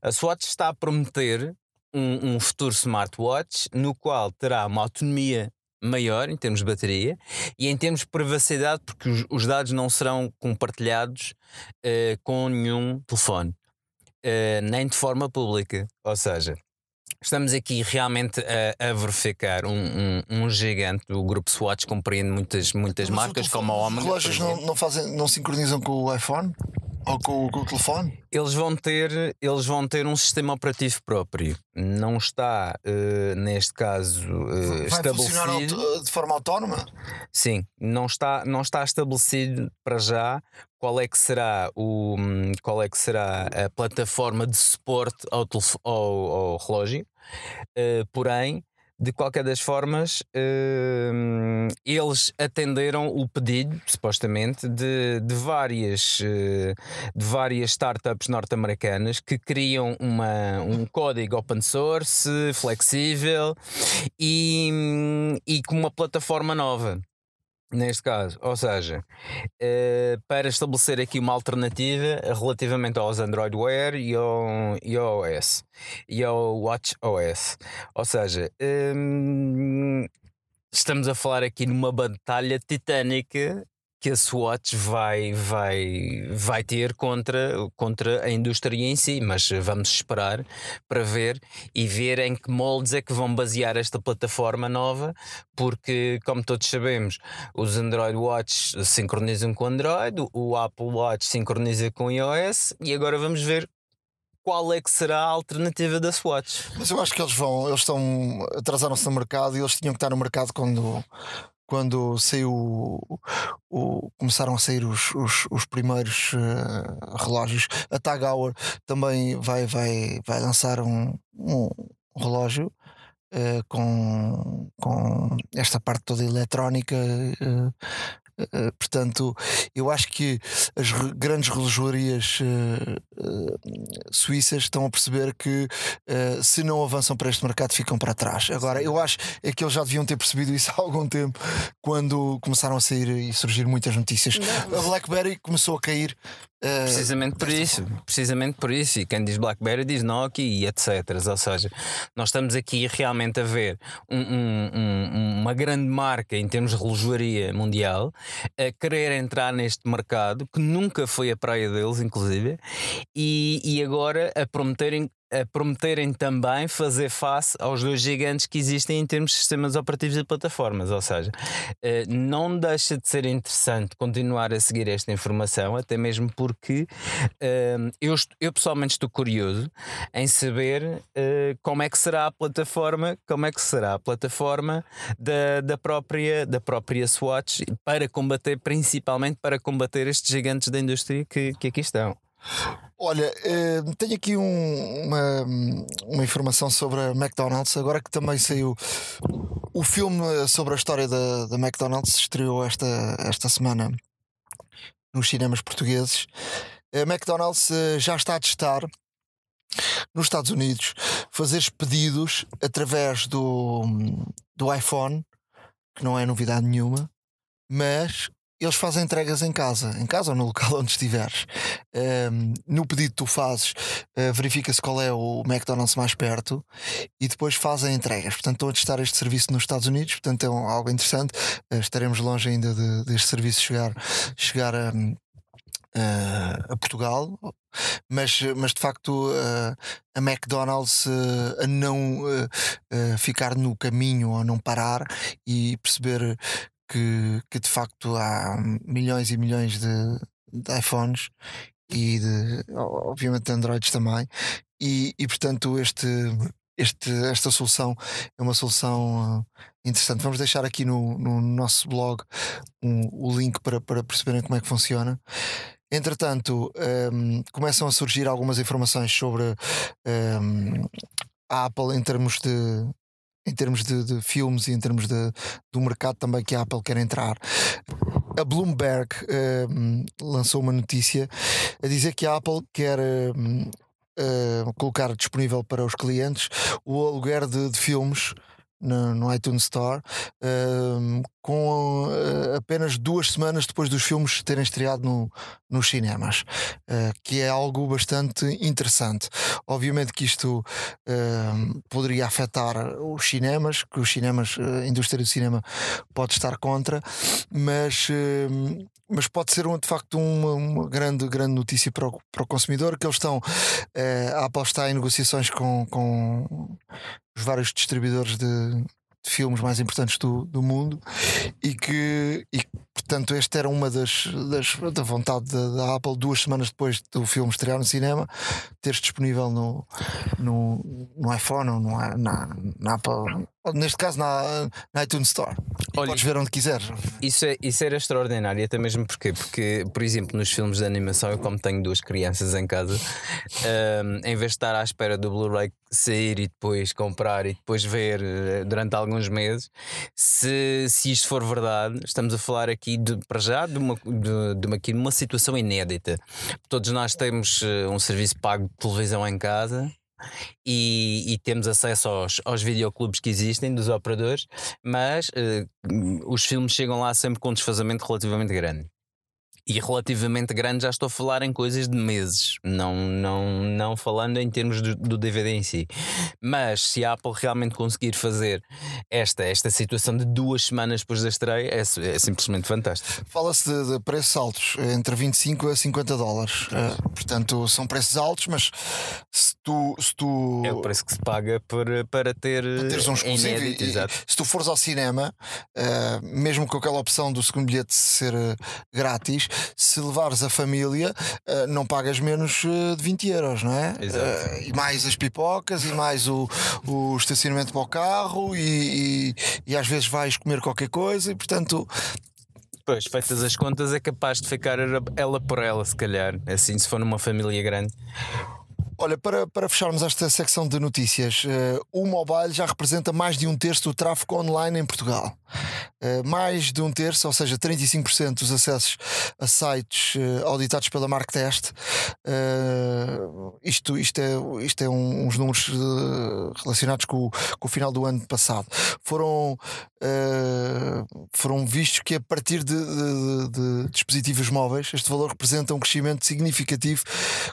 a Swatch está a prometer um, um futuro smartwatch no qual terá uma autonomia maior em termos de bateria e em termos de privacidade, porque os, os dados não serão compartilhados eh, com nenhum telefone, eh, nem de forma pública. Ou seja, estamos aqui realmente a, a verificar um, um, um gigante. O grupo Swatch compreende muitas, muitas Mas marcas, telefone- como a Omega. por relógios não, não, fazem, não sincronizam com o iPhone? Ou com, o- com o telefone? Eles vão ter, eles vão ter um sistema operativo próprio. Não está, eh, neste caso, eh, Vai funcionar estabelecido. auto- de forma autónoma? Sim, não está, não está estabelecido para já qual é que será o qual é que será a plataforma de suporte ao, ao, ao relógio. Eh, porém, de qualquer das formas, hum, eles atenderam o pedido, supostamente, de, de várias eh, de várias startups norte-americanas que criam uma, um código open source, flexível e, e com uma plataforma nova. Neste caso, ou seja, eh, para estabelecer aqui uma alternativa relativamente aos Android Wear e ao, e ao OS e ao Watch OS. Ou seja, hum, estamos a falar aqui numa batalha titânica que a Swatch vai, vai, vai ter contra, contra a indústria em si, mas vamos esperar para ver e ver em que moldes é que vão basear esta plataforma nova, porque, como todos sabemos, os Android Watch sincronizam com Android, o Apple Watch sincroniza com iOS e agora vamos ver qual é que será a alternativa da Swatch. Mas eu acho que eles vão, eles estão atrasaram-se no mercado e eles tinham que estar no mercado quando, quando saiu o, o- começaram a sair os, os, os primeiros eh, relógios. A Tag Heuer também vai, vai, vai lançar um, um relógio. eh, com, com esta parte toda eletrónica, eh, eh, portanto, eu acho que as grandes relojarias eh, eh, suíças estão a perceber que se não avançam para este mercado ficam para trás. Agora, eu acho é que eles já deviam ter percebido isso [LAUGHS] há algum tempo quando começaram a sair e surgir muitas notícias. A Blackberry começou a cair. Precisamente por isso, precisamente por isso. E quem diz Blackberry diz Nokia e etc. Ou seja, nós estamos aqui realmente a ver um- um- um- uma grande marca em termos de relojoaria mundial a querer entrar neste mercado que nunca foi a praia deles, inclusive, e, e agora a prometerem. A prometerem também fazer face aos dois gigantes que existem em termos de sistemas operativos e plataformas. Ou seja, eh, não deixa de ser interessante continuar a seguir esta informação, até mesmo porque eh, eu, eu pessoalmente estou curioso em saber eh, como é que será a plataforma, como é que será a plataforma da, da, própria, da própria Swatch para combater, principalmente para combater estes gigantes da indústria que, que aqui estão. Olha, eh, tenho aqui um- uma, uma informação sobre a McDonald's, agora que também saiu o filme sobre a história da, da McDonald's, estreou esta, esta semana nos cinemas portugueses. A McDonald's uh, já está a testar nos Estados Unidos fazer pedidos através do, do iPhone, que não é novidade nenhuma, mas eles fazem entregas em casa, em casa ou no local [LAUGHS] onde estiveres. Um, no pedido que tu fazes, uh, verifica-se qual é o McDonald's mais perto e depois fazem entregas. Portanto, estão a testar este serviço nos Estados Unidos, portanto, é um, algo interessante. Uh, estaremos longe ainda de, deste serviço chegar, chegar a. Uh, a Portugal, mas, mas de facto uh, a McDonald's uh, a não ficar no caminho ou não parar e perceber que, que de facto há milhões e milhões de, de iPhones e de, obviamente de Androids também e, e portanto este, este, esta solução é uma solução interessante. Vamos deixar aqui no, no nosso blog um, o link para, para perceberem como é que funciona. Entretanto, um, começam a surgir algumas informações sobre um, a Apple em termos de, em termos de, de, filmes e em termos de, do mercado também que a Apple quer entrar. A Bloomberg um, lançou uma notícia a dizer que a Apple quer um, uh, colocar disponível para os clientes o aluguer de, de filmes no, no iTunes Store, uh, com uh, apenas duas semanas depois dos filmes terem estreado no, nos cinemas, uh, que é algo bastante interessante. Obviamente que isto poderia afetar os cinemas, que os cinemas, a indústria do cinema pode estar contra, mas, mas pode ser de facto uma, uma, grande, grande notícia para o, para o consumidor, que eles estão a está em negociações com, com os vários distribuidores de, de filmes mais importantes do, do mundo e que, e, portanto, esta era uma das, das da vontade da, da, Apple, duas semanas depois do filme estrear no cinema, ter disponível no, no, no iPhone ou no, na, na Apple neste caso na, na iTunes Store. Olha, podes ver onde quiseres. Isso, é, isso era extraordinário, até mesmo porque, porque, por exemplo, nos filmes de animação, eu como tenho duas crianças em casa, um, em vez de estar à espera do Blu-ray sair e depois comprar e depois ver uh, durante alguns meses, se, se isto for verdade, estamos a falar aqui de, para já de uma, de, de uma, de uma situação inédita. Todos nós temos uh, um serviço pago de televisão em casa e, e, temos acesso aos, aos videoclubes que existem dos operadores, mas uh, os filmes chegam lá sempre com um desfazamento relativamente grande. E relativamente grande já estou a falar em coisas de meses, não, não, não falando em termos do, do DVD em si. Mas se a Apple realmente conseguir fazer esta, esta situação de duas semanas depois da estreia, é, é simplesmente fantástico. Fala-se de, de, preços altos, entre 25 a 50 dólares. Uh, portanto, são preços altos, mas se tu. Se tu... É o preço que se paga por, para ter. Para teres um exclusivo. Inédito, e, se tu fores ao cinema, uh, mesmo com aquela opção do segundo bilhete ser uh, grátis se levares a família, uh, não pagas menos uh, de 20 euros, não é? Exato. Uh, e mais as pipocas, e mais o, o estacionamento para o carro, e, e, e às vezes vais comer qualquer coisa, e portanto Pois, feitas as contas, é capaz de ficar ela por ela, se calhar. Assim, se for numa família grande. Olha, para, para fecharmos esta secção de notícias, uh, o mobile já representa mais de um terço do tráfego online em Portugal. Uh, mais de um terço, ou seja, 35% dos acessos a sites uh, auditados pela Marktest. Uh, isto, isto é, isto é um, uns números relacionados com, com, o final do ano passado. Foram, foram vistos que a partir de, de, de, dispositivos móveis, este valor representa um crescimento significativo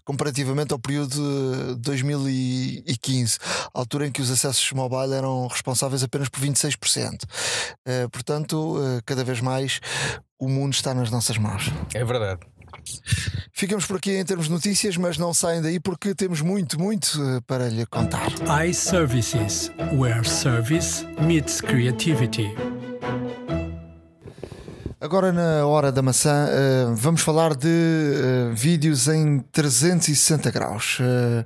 comparativamente ao período de 2015, altura em que os acessos mobile eram responsáveis apenas por 26%. Uh, portanto, uh, cada vez mais o mundo está nas nossas mãos. É verdade. Ficamos por aqui em termos de notícias, mas não saem daí porque temos muito, muito uh, para lhe contar. iServices, where service meets creativity. Agora, na hora da maçã, uh, vamos falar de uh, vídeos em 360 graus. Uh,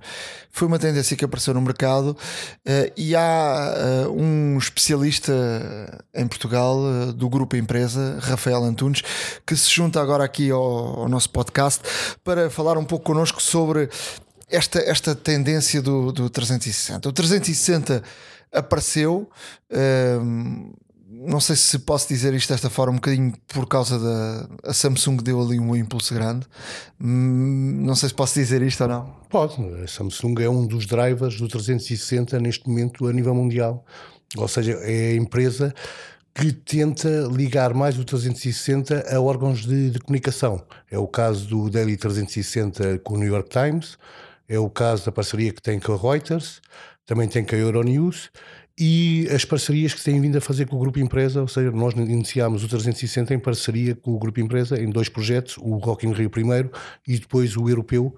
foi uma tendência que apareceu no mercado e há um especialista em Portugal do grupo Empresa, Rafael Antunes, que se junta agora aqui ao, ao nosso podcast para falar um pouco connosco sobre esta, esta tendência do, do 360. O 360 apareceu não sei se posso dizer isto desta forma, um bocadinho por causa da a Samsung deu ali um impulso grande. Hum, não sei se posso dizer isto ou não. Pode, a Samsung é um dos drivers do 360 neste momento a nível mundial. Ou seja, é a empresa que tenta ligar mais o 360 a órgãos de, de comunicação. É o caso do Daily 360 com o New York Times, é o caso da parceria que tem com a Reuters, também tem com a Euronews e as parcerias que têm vindo a fazer com o Grupo Empresa, ou seja, nós iniciámos o 360 em parceria com o Grupo Empresa em dois projetos, o Rock in Rio primeiro e depois o Europeu,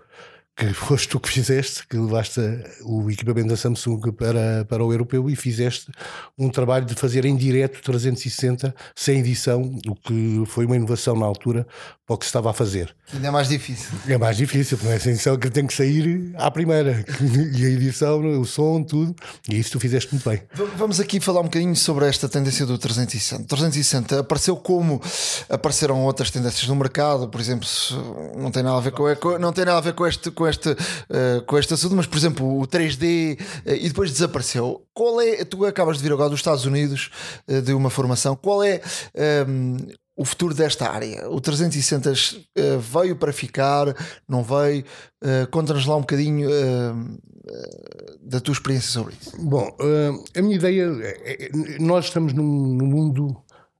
que foste tu que fizeste, que levaste o equipamento da Samsung para, para o europeu e fizeste um trabalho de fazer em direto 360 sem edição, o que foi uma inovação na altura para o que se estava a fazer. Ainda é mais difícil. É mais difícil, não é sem edição que tem que sair à primeira. [LAUGHS] E a edição, o som, tudo. E isso tu fizeste muito bem. Vamos aqui falar um bocadinho sobre esta tendência do 360. 360 apareceu como apareceram outras tendências no mercado, por exemplo, não tem nada a ver com, não tem nada a ver com este, com este, uh, com este assunto, mas por exemplo, o 3D uh, eh, e depois desapareceu. Qual é, tu acabas de vir agora dos Estados Unidos uh, de uma formação, qual é um, ehm, o futuro desta área. O 360 uh, veio para ficar, não veio? Uh, Conta-nos lá um bocadinho uh, da tua experiência sobre isso. Bom, a minha ideia é, é, nós estamos num, num mundo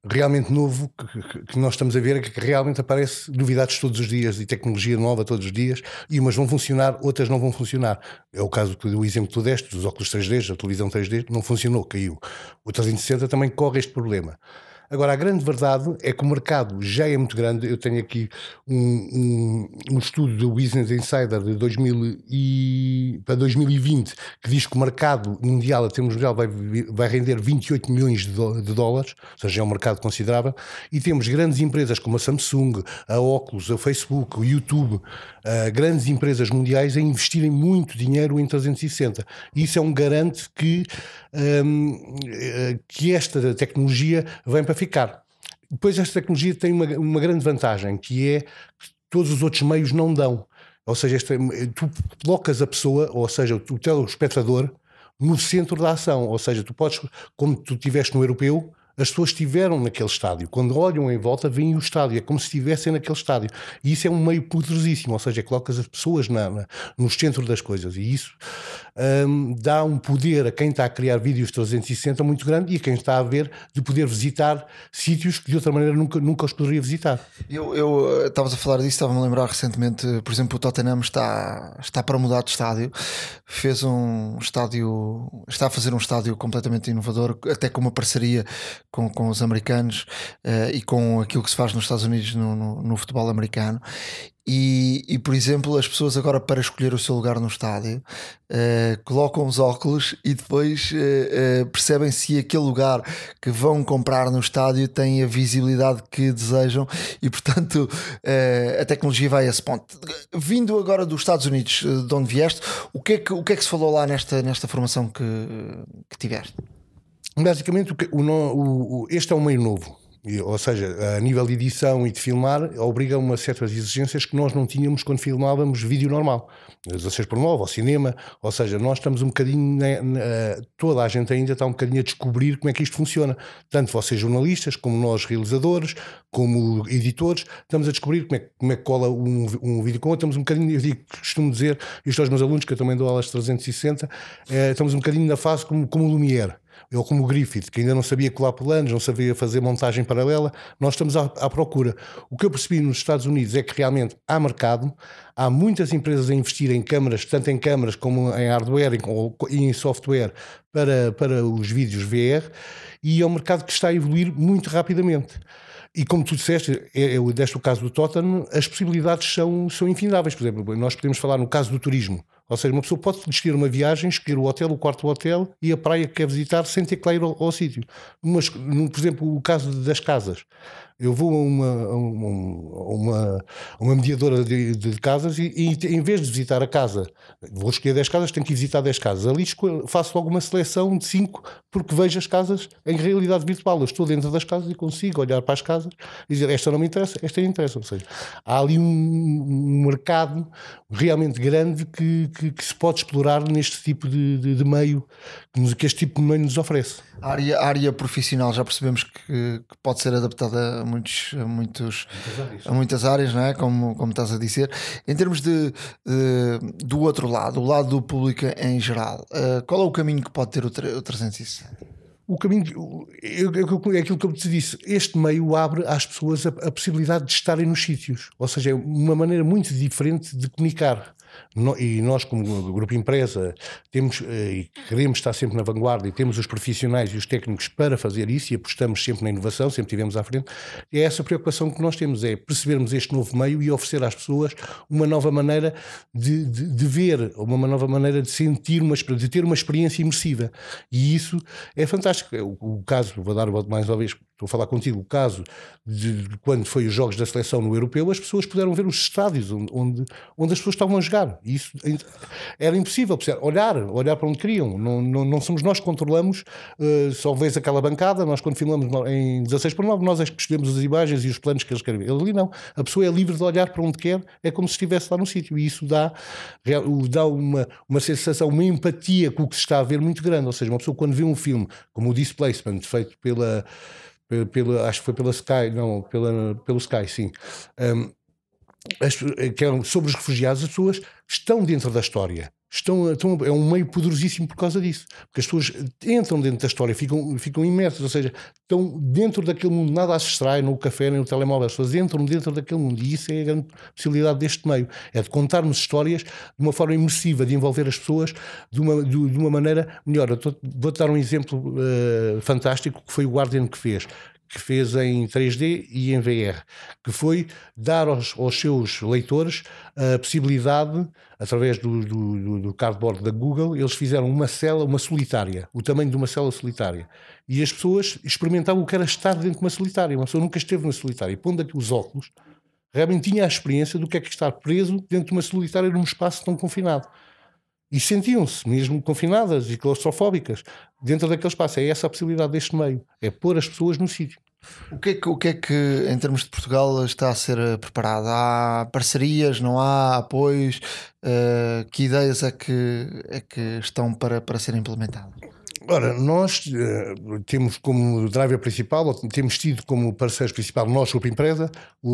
realmente novo que, que, nós estamos a ver é que realmente aparece novidades todos os dias e tecnologia nova todos os dias e umas vão funcionar, outras não vão funcionar. É o caso do exemplo que tu deste, dos óculos 3D, da televisão 3D, não funcionou, caiu. O 360 também corre este problema. Agora, a grande verdade é que o mercado já é muito grande. Eu tenho aqui um, um, um estudo do Business Insider de 2000 e, para 2020 que diz que o mercado mundial, a termos mundial, vai, vai render 28 milhões de, de dólares, ou seja, é um mercado considerável. E temos grandes empresas como a Samsung, a Oculus, o Facebook, o YouTube, uh, grandes empresas mundiais a investirem muito dinheiro em 360. E isso é um garante que, um, eh, que esta tecnologia vem para ficar. Depois, esta tecnologia tem uma, uma grande vantagem, que é que todos os outros meios não dão. Ou seja, esta, tu colocas a pessoa, ou seja, o telespectador, no centro da ação. Ou seja, tu podes, como tu estiveste no europeu, as pessoas estiveram naquele estádio. Quando olham em volta, veem o estádio. É como se estivessem naquele estádio. E isso é um meio poderosíssimo, ou seja, colocas as pessoas na, na, no centro das coisas. E isso um, dá um poder a quem está a criar vídeos 360 muito grande e a quem está a ver de poder visitar sítios que de outra maneira nunca, nunca os poderia visitar. Eu, eu eh, estavas a falar disso, estava-me a lembrar recentemente, por exemplo, o Tottenham está, está para mudar de estádio, fez um estádio, está a fazer um estádio completamente inovador, até com uma parceria com, com os americanos uh, e com aquilo que se faz nos Estados Unidos no, no, no futebol americano. E, e, por exemplo, as pessoas agora para escolher o seu lugar no estádio uh, colocam os óculos e depois uh, uh, percebem se aquele lugar que vão comprar no estádio tem a visibilidade que desejam e, portanto, a tecnologia vai a esse ponto. Vindo agora dos Estados Unidos, de onde vieste, o que é que, o que, é que se falou lá nesta, nesta formação que, que tiveste? Basicamente, o, o, o, este é um meio novo. Ou seja, a nível de edição e de filmar, obriga uma certas exigências que nós não tínhamos quando filmávamos vídeo normal, 16 por 9, ou cinema. Ou seja, nós estamos um bocadinho, toda a gente ainda está um bocadinho a descobrir como é que isto funciona. Tanto vocês jornalistas, como nós realizadores, como editores, estamos a descobrir como é, como é que cola um, um vídeo com outro. Estamos um bocadinho, eu digo, costumo dizer isto aos meus alunos, que eu também dou aulas 360, é, estamos um bocadinho na fase como, como o Lumière ele como Griffith, que ainda não sabia colar planos, não sabia fazer montagem paralela, nós estamos à, à, procura. O que eu percebi nos Estados Unidos é que realmente há mercado, há muitas empresas a investir em câmaras, tanto em câmaras como em hardware e em software para, para os vídeos VR, e é um mercado que está a evoluir muito rapidamente. E como tu disseste, eu deste o caso do Tottenham, as possibilidades são, são infindáveis. Por exemplo, nós podemos falar no caso do turismo. Ou seja, uma pessoa pode vestir uma viagem, escolher o hotel, o quarto do hotel e a praia que quer visitar sem ter que lá ir ao, ao sítio. Mas, por exemplo, o caso das casas. Eu vou a uma, a uma, a uma, mediadora de, de casas e, e, em vez de visitar a casa, vou escolher 10 casas, tenho que visitar 10 casas. Ali faço logo uma seleção de 5 porque vejo as casas em realidade virtual. Eu estou dentro das casas e consigo olhar para as casas e dizer esta não me interessa, esta me interessa. Ou seja, há ali um, um mercado realmente grande que, que, que, se pode explorar neste tipo de, de, de meio que, este tipo de meio nos oferece. A área, área profissional já percebemos que, que pode ser adaptada muitos, a, muitos, muitas áreas, a muitas áreas não é? como, como estás a dizer. Em termos de, de do outro lado, o lado do público em geral, qual é o caminho que pode ter o, o 360? O caminho, é aquilo que eu te disse, este meio abre às pessoas a, a possibilidade de estarem nos sítios, ou seja, é uma maneira muito diferente de comunicar e nós, como grupo empresa, temos eh, e queremos estar sempre na vanguarda e temos os profissionais e os técnicos para fazer isso e apostamos sempre na inovação, sempre tivemos à frente. É essa preocupação que nós temos, é percebermos este novo meio e oferecer às pessoas uma nova maneira de, de, de ver, uma nova maneira de sentir, uma, de ter uma experiência imersiva. E isso é fantástico. O, o caso, vou dar mais uma vez, estou a falar contigo, o caso de quando foi os jogos da seleção no europeu, as pessoas puderam ver os estádios onde, onde as pessoas estavam a jogar. E isso era impossível, olhar, olhar para onde queriam. Não, não, não somos nós que controlamos, uh, só vês aquela bancada, nós quando filmamos em 16 por 9, nós é que escolhemos as imagens e os planos que eles querem ver. Ali não, a pessoa é livre de olhar para onde quer, é como se estivesse lá no sítio. E isso dá, dá uma, uma sensação, uma empatia com o que se está a ver muito grande. Ou seja, uma pessoa quando vê um filme como o Displacement, feito pela pela, acho que foi pela Sky, não, pela, pelo Sky, sim. Um, as, que eram sobre os refugiados, as pessoas estão dentro da história. Estão, estão, é um meio poderosíssimo por causa disso. Porque as pessoas entram dentro da história, ficam, ficam imersas, ou seja, estão dentro daquele mundo, nada as distrai, no café, nem no telemóvel, as pessoas entram dentro daquele mundo. E isso é a grande possibilidade deste meio: é de contarmos histórias de uma forma imersiva, de envolver as pessoas de uma, de, de uma maneira melhor. Vou-te dar um exemplo uh, fantástico que foi o Guardian que fez que fez em 3D e em VR, que foi dar aos, aos seus leitores a possibilidade, através do, do, do, cardboard da Google, eles fizeram uma cela, uma solitária, o tamanho de uma cela solitária. E as pessoas experimentavam o que era estar dentro de uma solitária. Uma pessoa nunca esteve numa solitária. E pondo aqui os óculos, realmente tinha a experiência do que é que estar preso dentro de uma solitária num espaço tão confinado. E sentiam-se mesmo confinadas e claustrofóbicas dentro daquele espaço. É essa a possibilidade deste meio: é pôr as pessoas no sítio. O que, é que, o que é que, em termos de Portugal, está a ser eh, preparado? Há parcerias, não há apoios? Uh, que ideias é que, é que estão para, para serem implementadas? Ora, nós uh, temos como driver principal, temos tido como parceiro principal, nós, Grupo Empresa,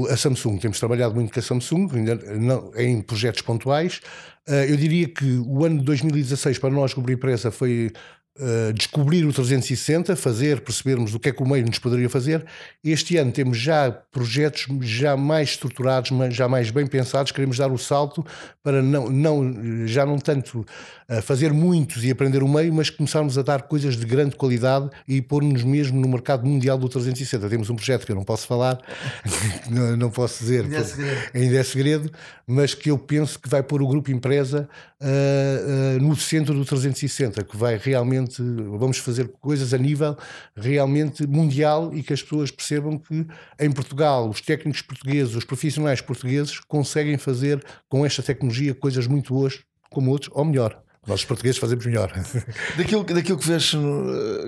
a Samsung. Temos trabalhado muito com a Samsung, ainda não, em projetos pontuais. Uh, eu diria que o ano de 2016 para nós, Grupo Empresa, foi Uh, descobrir o 360, fazer, percebermos o que é que o meio nos poderia fazer. Este ano temos já projetos já mais estruturados, já mais bem pensados, queremos dar o salto para não, não já não tanto uh, fazer muitos e aprender o meio, mas começarmos a dar coisas de grande qualidade e pôr-nos mesmo no mercado mundial do 360. Temos um projeto que eu não posso falar, [LAUGHS] não, não, posso dizer, ainda é, segredo. ainda é segredo, mas que eu penso que vai pôr o grupo empresa uh, no centro do 360, que vai realmente realmente vamos fazer coisas a nível realmente mundial e que as pessoas percebam que em Portugal os técnicos portugueses, os profissionais portugueses conseguem fazer com esta tecnologia coisas muito boas como outros, ou melhor. Nós, os portugueses, fazemos melhor. [LAUGHS] Daquilo, daquilo que vês,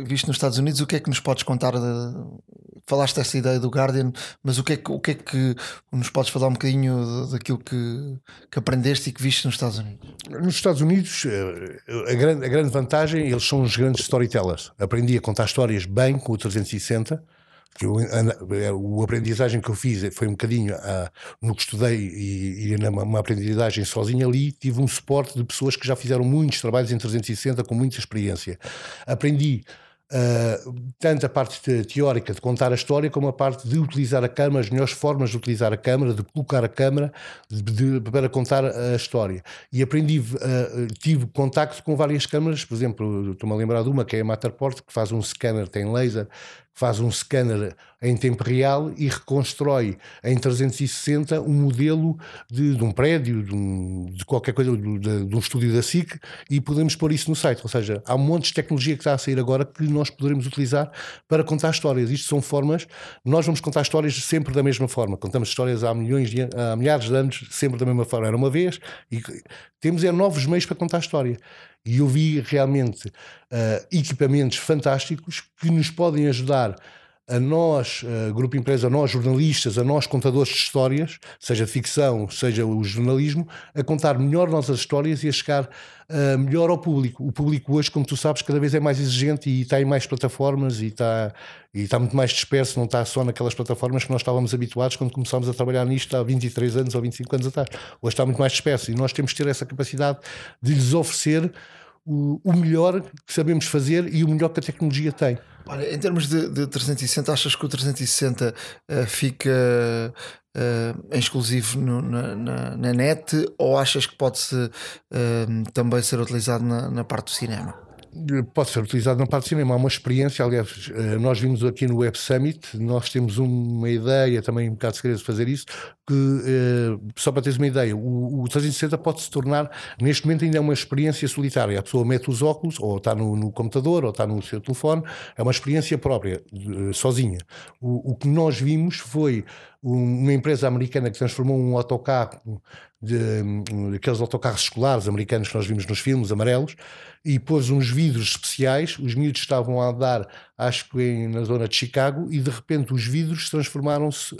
visto nos Estados Unidos, o que é que nos podes contar? De, falaste dessa ideia do Guardian, mas o que é que, o que, é que nos podes falar um bocadinho daquilo que, que aprendeste e que viste nos Estados Unidos? Nos Estados Unidos, eh, a grande, a grande vantagem, eles são os grandes storytellers. Aprendi a contar histórias bem com o 360 que eu, a, a, aprendizagem que eu fiz foi um bocadinho a, no que estudei e, e numa aprendizagem sozinha ali tive um suporte de pessoas que já fizeram muitos trabalhos em 360 com muita experiência. Aprendi Uh, tanto a parte teórica de contar a história como a parte de utilizar a câmara, as melhores formas de utilizar a câmara, de colocar a câmara de, de, para contar a história. E aprendi, uh, tive contacto com várias câmaras, por exemplo, estou-me a lembrar de uma que é a Matterport, que faz um scanner, tem laser, faz um scanner em tempo real e reconstrói em 360 um modelo de, de um prédio, de, um, de qualquer coisa, de, de, um estúdio da SIC e podemos pôr isso no site. Ou seja, há um monte de tecnologia que está a sair agora que nós poderemos utilizar para contar histórias. Isto são formas, nós vamos contar histórias sempre da mesma forma. Contamos histórias há milhões de, há milhares de anos, sempre da mesma forma. Era uma vez e temos é novos meios para contar história. E eu vi realmente uh, equipamentos fantásticos que nos podem ajudar a nós, uh, Grupo Empresa, a nós jornalistas, a nós contadores de histórias, seja ficção, seja o jornalismo, a contar melhor nossas histórias e a chegar uh, melhor ao público. O público hoje, como tu sabes, cada vez é mais exigente e está em mais plataformas e está, e está muito mais disperso, não está só naquelas plataformas que nós estávamos habituados quando começámos a trabalhar nisto há 23 anos ou 25 anos atrás. Hoje está muito mais disperso e nós temos que ter essa capacidade de lhes oferecer o, o melhor que sabemos fazer e o melhor que a tecnologia tem. Olha, em termos de, de 360, achas que o 360 uh, fica uh, exclusivo no, na, na, na, net ou achas que pode-se uh, também ser utilizado na, na parte do cinema? Pode ser utilizado na parte de cinema. Há uma experiência, aliás, eh, nós vimos aqui no Web Summit, nós temos uma ideia, também um bocado segredo de fazer isso, que, eh, só para teres uma ideia, o, o 360 pode se tornar, neste momento ainda é uma experiência solitária. A pessoa mete os óculos, ou está no, no computador, ou está no seu telefone, é uma experiência própria, sozinha. O, o que nós vimos foi uma empresa americana que transformou um autocarro, de, aqueles autocarros escolares americanos que nós vimos nos filmes, amarelos, e pôs uns vidros especiais. Os miúdos estavam a andar, acho que na zona de Chicago, e de repente os vidros transformaram-se, uh,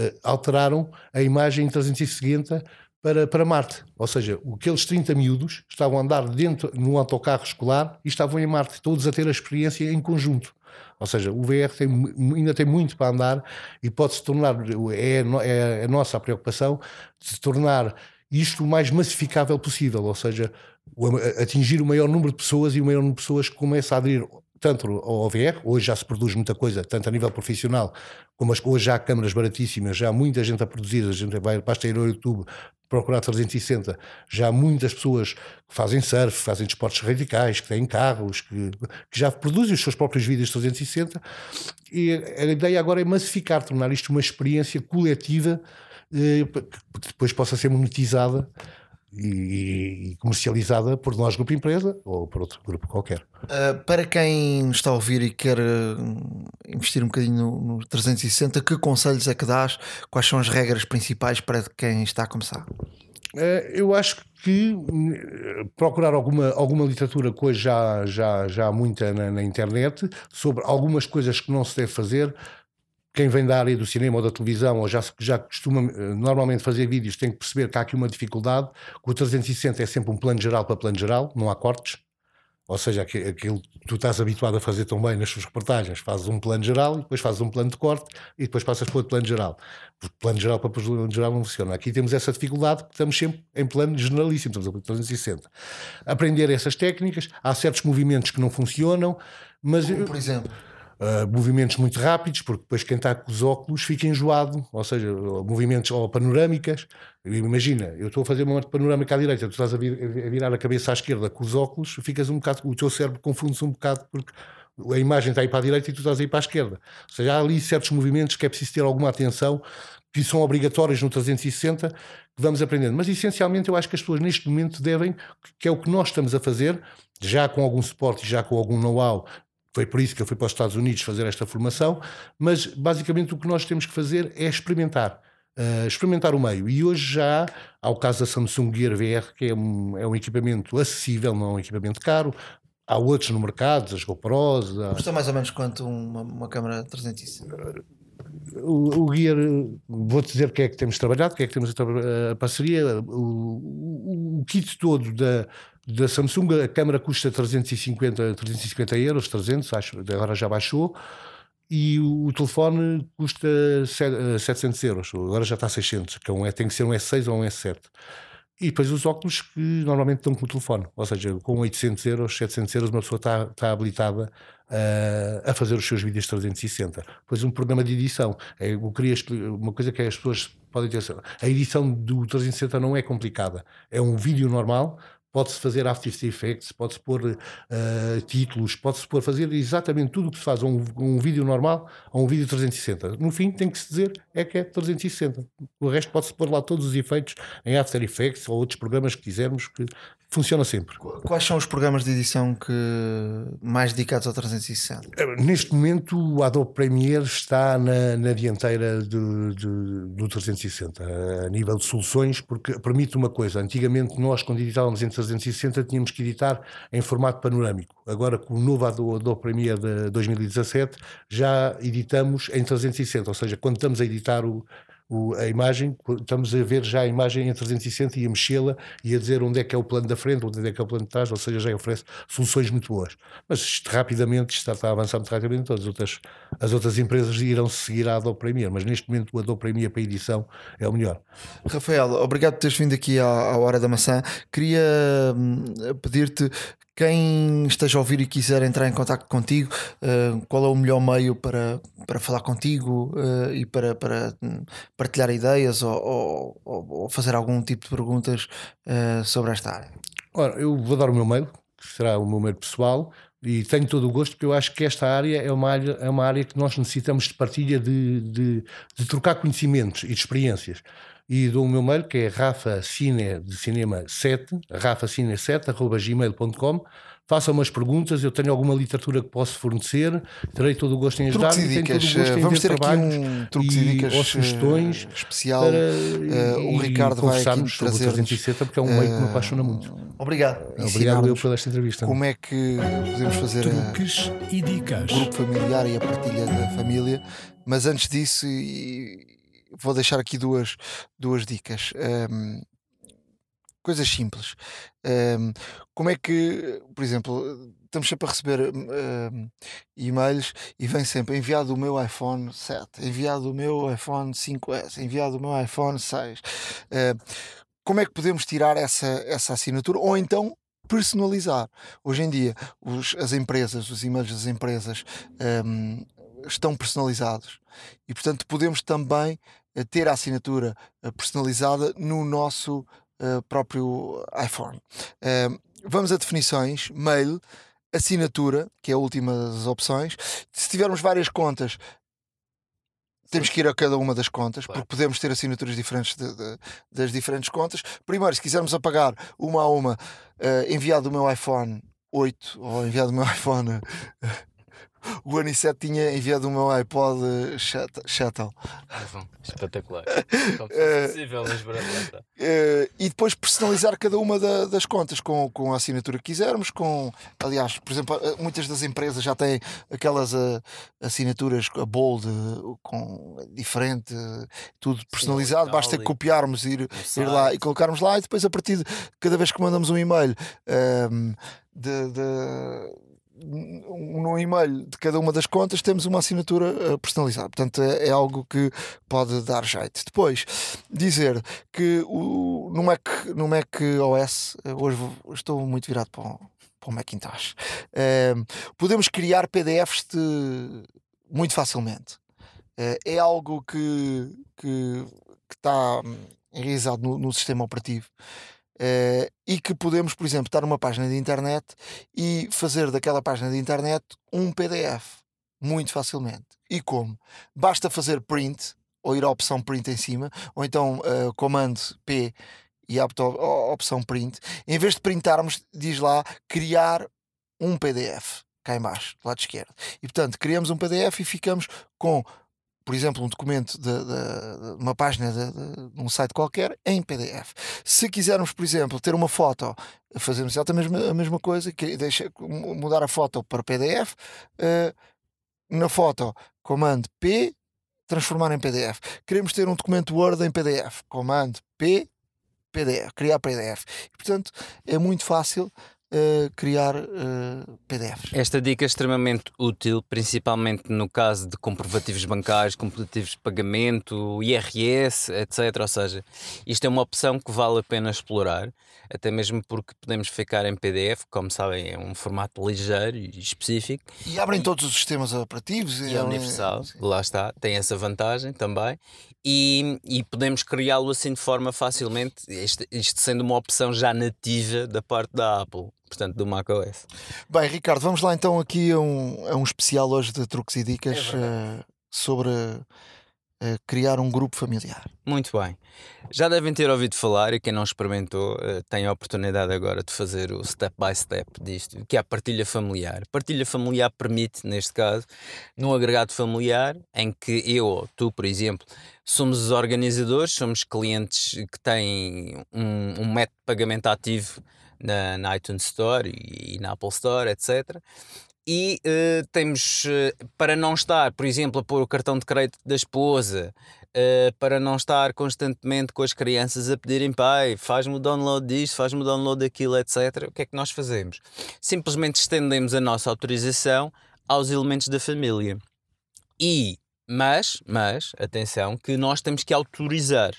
uh, alteraram a imagem em 360 para, para Marte. Ou seja, aqueles 30 miúdos estavam a andar dentro no autocarro escolar e estavam em Marte, todos a ter a experiência em conjunto. Ou seja, o VR tem, ainda tem muito para andar e pode-se tornar, é, é a nossa preocupação, de se tornar isto o mais massificável possível, ou seja, atingir o maior número de pessoas e o maior número de pessoas que começa a aderir tanto ao VR, hoje já se produz muita coisa, tanto a nível profissional, como as, hoje já há câmaras baratíssimas, já há muita gente a produzir, a gente vai, basta ir ao YouTube procurar 360, já há muitas pessoas que fazem surf, fazem desportos radicais, que têm carros, que, que já produzem os seus próprios vídeos 360, e a ideia agora é massificar, tornar isto uma experiência coletiva eh, que depois possa ser monetizada e, comercializada por nós, grupo empresa, ou por outro grupo qualquer. Uh, para quem está a ouvir e quer uh, investir um bocadinho no, no, 360, que conselhos é que dás? Quais são as regras principais para quem está a começar? Uh, eu acho que procurar alguma, alguma literatura que hoje já, já, já há muita na, na internet sobre algumas coisas que não se deve fazer quem vem da área do cinema ou da televisão ou já, já costuma eh, normalmente fazer vídeos tem que perceber que há aqui uma dificuldade, o 360 é sempre um plano geral para plano geral, não há cortes. Ou seja, aquilo que tu estás habituado a fazer tão bem nas suas reportagens, fazes um plano geral, depois fazes um plano de corte e depois passas para outro plano geral. Porque plano geral para plano geral não funciona. Aqui temos essa dificuldade, que estamos sempre em plano generalíssimo, estamos a 360. Aprender essas técnicas, há certos movimentos que não funcionam, mas. Como, por exemplo Uh, movimentos muito rápidos, porque depois quem está com os óculos fica enjoado, ou seja, movimentos ou panorâmicas. Imagina, eu estou a fazer uma panorâmica à direita, tu estás a, vir, a virar a cabeça à esquerda com os óculos, ficas um bocado, o teu cérebro confunde-se um bocado porque a imagem está aí para a direita e tu estás aí para a esquerda. Ou seja, há ali certos movimentos que é preciso ter alguma atenção, que são obrigatórios no 360, que vamos aprendendo. Mas essencialmente eu acho que as pessoas neste momento devem, que é o que nós estamos a fazer, já com algum suporte já com algum know-how foi por isso que eu fui para os Estados Unidos fazer esta formação, mas basicamente o que nós temos que fazer é experimentar. Uh, experimentar o meio. E hoje já há o caso da Samsung Gear VR, que é um, é um equipamento acessível, não é um equipamento caro. Há outros no mercado, as GoPros. Há... Custa mais ou menos quanto uma, uma câmera 360? O, o Gear, vou-te dizer que é que temos trabalhado, que é que temos a, a parceria. O, o, o kit todo da, da Samsung a câmera custa 350, 350 euros, 300, acho, agora já baixou, e o, o telefone custa 700 euros, agora já está a 600, que é um, tem que ser um S6 ou um S7. E depois os óculos que normalmente estão com o telefone, ou seja, com 800 euros, 700 euros, uma pessoa está, está habilitada uh, a fazer os seus vídeos 360. Depois um programa de edição. É, eu queria uma coisa que as pessoas podem ter. A edição do 360 não é complicada. É um vídeo normal, pode-se fazer After Effects, pode-se pôr uh, títulos, pode-se pôr fazer exatamente tudo o que se faz a um, um, vídeo normal a um vídeo 360. No fim, tem que se dizer é que é 360. O resto pode-se pôr lá todos os efeitos em After Effects ou outros programas que quisermos que funciona sempre. Quais são os programas de edição que mais dedicados ao 360? Eh, neste momento, o Adobe Premiere está na, na dianteira do, do, do 360, a nível de soluções, porque permite uma coisa. Antigamente, nós, quando editávamos em 360, tínhamos que editar em formato panorâmico. Agora, com o novo Adobe Premiere de 2017, já editamos em 360, ou seja, quando estamos a editar o, o, a imagem, estamos a ver já a imagem em 360 e a mexê-la e a dizer onde é que é o plano da frente, onde é que é o plano de trás, ou seja, já oferece soluções muito boas. Mas isto, rapidamente, isto está a avançar muito rapidamente, todas as outras, as outras empresas irão seguir a Adobe Premiere, mas neste momento o Adobe Premiere para edição é o melhor. Rafael, obrigado por teres vindo aqui à, à Hora da Maçã. Queria hum, pedir-te quem esteja a ouvir e quiser entrar em contato contigo, uh, qual é o melhor meio para, para falar contigo uh, e para, para partilhar ideias ou, ou, ou, fazer algum tipo de perguntas uh, sobre esta área? Ora, eu vou dar o meu mail, que será o meu mail pessoal, e tenho todo o gosto porque eu acho que esta área é uma área, é uma área que nós necessitamos de partilha de, de, de trocar conhecimentos e de experiências e dou o meu mail que é rafacine de cinema 7, rafacine7 arroba gmail.com façam umas perguntas, eu tenho alguma literatura que posso fornecer, terei todo o gosto em ajudar e tenho todo o gosto em Vamos ter aqui um truques e, e dicas ou sugestões uh, especial. Para, uh, o Ricardo vai aqui sobre o 360 porque é um uh, meio que me apaixona muito. Obrigado. Obrigado eu por esta entrevista. Como é que podemos fazer truques e dicas. o grupo familiar e a partilha da família, mas antes disso vou deixar aqui duas, duas dicas. Um, coisas simples. Um, como é que, por exemplo, estamos sempre a receber um, e-mails e vem sempre enviado o meu iPhone 7, enviado o meu iPhone 5S, enviado o meu iPhone 6. Uh, como é que podemos tirar essa, essa assinatura? Ou então personalizar. Hoje em dia, os, as empresas, os e-mails das empresas um, estão personalizados e, portanto, podemos também ter a assinatura eh, personalizada no nosso uh, próprio iPhone. Uh, vamos a definições, mail, assinatura, que é a última das opções. Se tivermos várias contas, temos que ir a cada uma das contas, claro. porque podemos ter assinaturas diferentes de, de, das diferentes contas. Primeiro, se quisermos apagar uma a uma, uh, enviado o meu iPhone 8 ou enviado o meu [LAUGHS] iPhone o Anicete tinha enviado o meu iPod Shuttle. Espetacular. [LAUGHS] Como uh, possível, mas uh, E depois personalizar cada uma da, das contas com, com a assinatura que quisermos. Com, aliás, por exemplo, eh, muitas das empresas já têm aquelas assinaturas, a bold, com diferente, tudo personalizado. Sim, Basta copiarmos, ir, ir lá e colocarmos lá. E depois, a partir de cada vez que mandamos um e-mail. Um, de, de no e-mail de cada uma das contas temos uma assinatura eh, personalizada. Portanto, é, é, algo que pode dar jeito. Depois, dizer que o, no, Mac, no Mac OS, eh, hoje estou muito virado para o, para o Macintosh, é, podemos criar PDFs de, muito facilmente. É, é algo que, que, que está enraizado no, no sistema operativo. Uh, e que podemos, por exemplo, estar numa página de internet e fazer daquela página de internet um PDF muito facilmente. E como? Basta fazer print ou ir à opção print em cima, ou então uh, comando P e a opção print. Em vez de printarmos, diz lá criar um PDF cá embaixo, do lado esquerdo. E portanto, criamos um PDF e ficamos com por exemplo, um documento de, de, de uma página de, de, um site qualquer em PDF. Se quisermos, por exemplo, ter uma foto, fazemos exatamente a mesma, coisa, que deixa, mudar a foto para PDF, uh, na foto, comando P, transformar em PDF. Queremos ter um documento Word em PDF, comando P, PDF, criar PDF. E, portanto, é muito fácil uh, criar uh, PDFs. Esta dica é extremamente útil, principalmente no caso de comprovativos bancários, comprovativos de pagamento, IRS, etc. Ou seja, isto é uma opção que vale a pena explorar, até mesmo porque podemos ficar em PDF, como sabem, é um formato ligeiro e específico. E abrem todos os sistemas operativos. E é universal, lá está, tem essa vantagem também. E, e podemos criá-lo assim de forma facilmente, isto, isto sendo uma opção já nativa da parte da Apple portanto, do macOS. Bem, Ricardo, vamos lá então aqui a um, a um especial hoje de truques e dicas é uh, sobre uh, criar um grupo familiar. Muito bem. Já devem ter ouvido falar, e quem não experimentou uh, tem a oportunidade agora de fazer o step by step disto, que é a partilha familiar. Partilha familiar permite, neste caso, num agregado familiar, em que eu ou tu, por exemplo, somos os organizadores, somos clientes que têm um, um método de pagamento ativo na, na iTunes Store e, e, na Apple Store, etc. E uh, temos, uh, para não estar, por exemplo, a pôr o cartão de crédito da esposa, uh, para não estar constantemente com as crianças a pedirem pai, faz-me o download disto, faz-me o download daquilo, etc. O que é que nós fazemos? Simplesmente estendemos a nossa autorização aos elementos da família. E, mas, mas, atenção, que nós temos que autorizar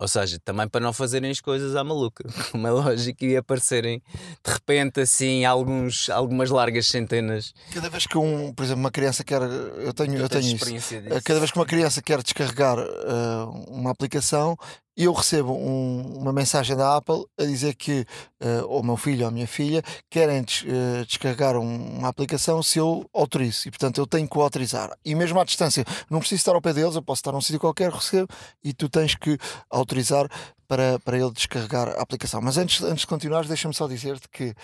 ou seja, também para não fazerem as coisas à maluca, [LAUGHS] como é lógico, e aparecerem de repente assim alguns, algumas largas centenas. Cada vez que um, por exemplo, uma criança quer. Eu tenho, eu tenho isso. Disso. Cada vez que uma criança quer descarregar uh, uma aplicação, eu recebo um, uma mensagem da Apple a dizer que uh, o meu filho ou a minha filha querem des, uh, descarregar um, uma aplicação se eu autorizo. E portanto eu tenho que o autorizar. E mesmo à distância não preciso estar ao pé deles eu posso estar num sítio qualquer recebo e tu tens que autorizar para, para ele descarregar a aplicação. Mas antes, antes de continuar deixa-me só dizer-te que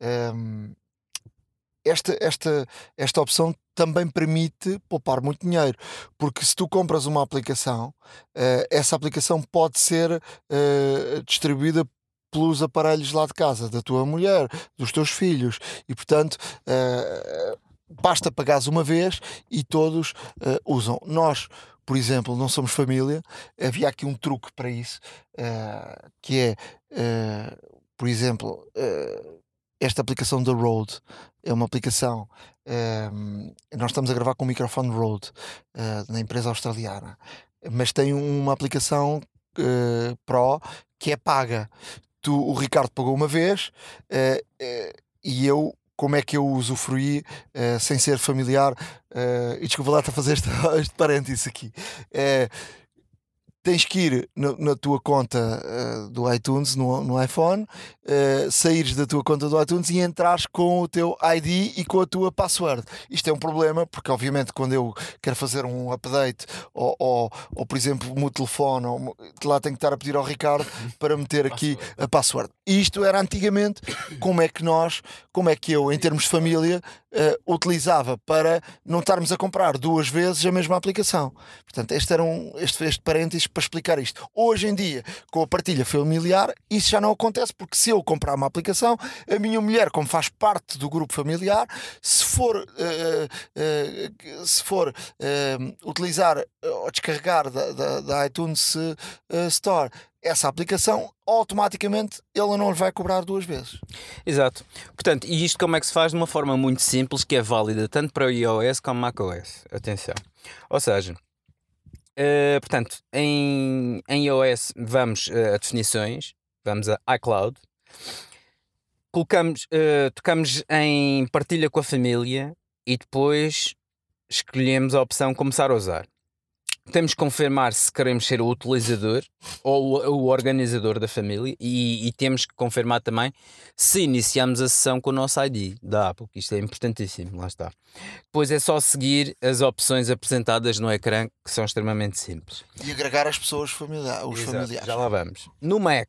um, ehm, esta, esta, esta opção também permite poupar muito dinheiro, porque se tu compras uma aplicação, uh, essa aplicação pode ser uh, distribuída pelos aparelhos lá de casa, da tua mulher, dos teus filhos, e portanto uh, basta pagares uma vez e todos usam. Nós, por exemplo, não somos família, havia aqui um truque para isso, que é, por exemplo, esta aplicação da Rode é uma aplicação. Um, ehm, nós estamos a gravar com o microfone Rode uh, na empresa australiana, mas tem uma aplicação uh, Pro que é paga. Tu, o Ricardo pagou uma vez uh, e eu. Como é que eu usufruí sem ser familiar? e desculpa lá, estar a fazer este, [LAUGHS] este parênteses aqui tens que ir no, na tua conta uh, do iTunes no, no iPhone, uh, saíres da tua conta do iTunes e entrares com o teu ID e com a tua password. Isto é um problema, porque obviamente quando eu quero fazer um update ou, ou, ou por exemplo, o meu telefone, ou, lá tenho que estar a pedir ao Ricardo [LAUGHS] para meter aqui a password. Isto era antigamente como é que nós, como é que eu, em termos de família, uh, utilizava para não estarmos a comprar duas vezes a mesma aplicação. Portanto, este era um, este, este parênteses para explicar isto. Hoje em dia, com a partilha familiar, isso já não acontece, porque se eu comprar uma aplicação, a minha mulher, como faz parte do grupo familiar, se for, uh, uh, se for utilizar ou descarregar da, da, da iTunes Store essa aplicação, automaticamente ele não lhe vai cobrar duas vezes. Exato. Portanto, e isto como é que se faz de uma forma muito simples, que é válida tanto para o iOS como macOS. Atenção. Ou seja, uh, portanto, em, em iOS vamos uh, a definições, vamos a iCloud, colocamos, uh, tocamos em partilha com a família e depois escolhemos a opção começar a usar temos que confirmar se queremos ser o utilizador ou o organizador da família e, e, temos que confirmar também se iniciamos a sessão com o nosso ID da Apple, que isto é importantíssimo, lá está. Depois é só seguir as opções apresentadas no ecrã, que são extremamente simples. E agregar as pessoas familiares, os Exato, familiares. Já lá vamos. No Mac,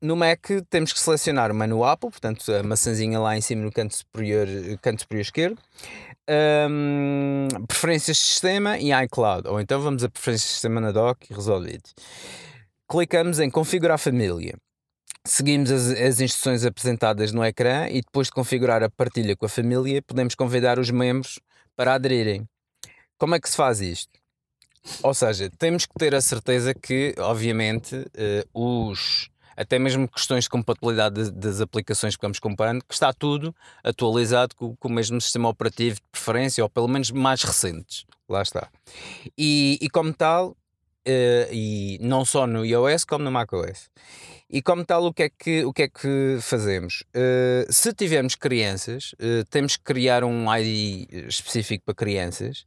no Mac temos que selecionar o menu Apple, portanto a maçãzinha lá em cima no canto superior, canto superior esquerdo um, preferências de sistema e iCloud, ou então vamos a preferências de sistema na dock e resolvido. Clicamos em configurar família. Seguimos as, as instruções apresentadas no ecrã e depois de configurar a partilha com a família, podemos convidar os membros para aderirem. Como é que se faz isto? Ou seja, temos que ter a certeza que, obviamente, uh, os até mesmo questões de compatibilidade de, das aplicações que vamos comprando, que está tudo atualizado com, com, o mesmo sistema operativo de preferência, ou pelo menos mais recentes. Lá está. E, e como tal, uh, e não só no iOS como no macOS. E como tal, o que é que, o que, é que fazemos? Uh, se tivermos crianças, uh, temos que criar um ID específico para crianças.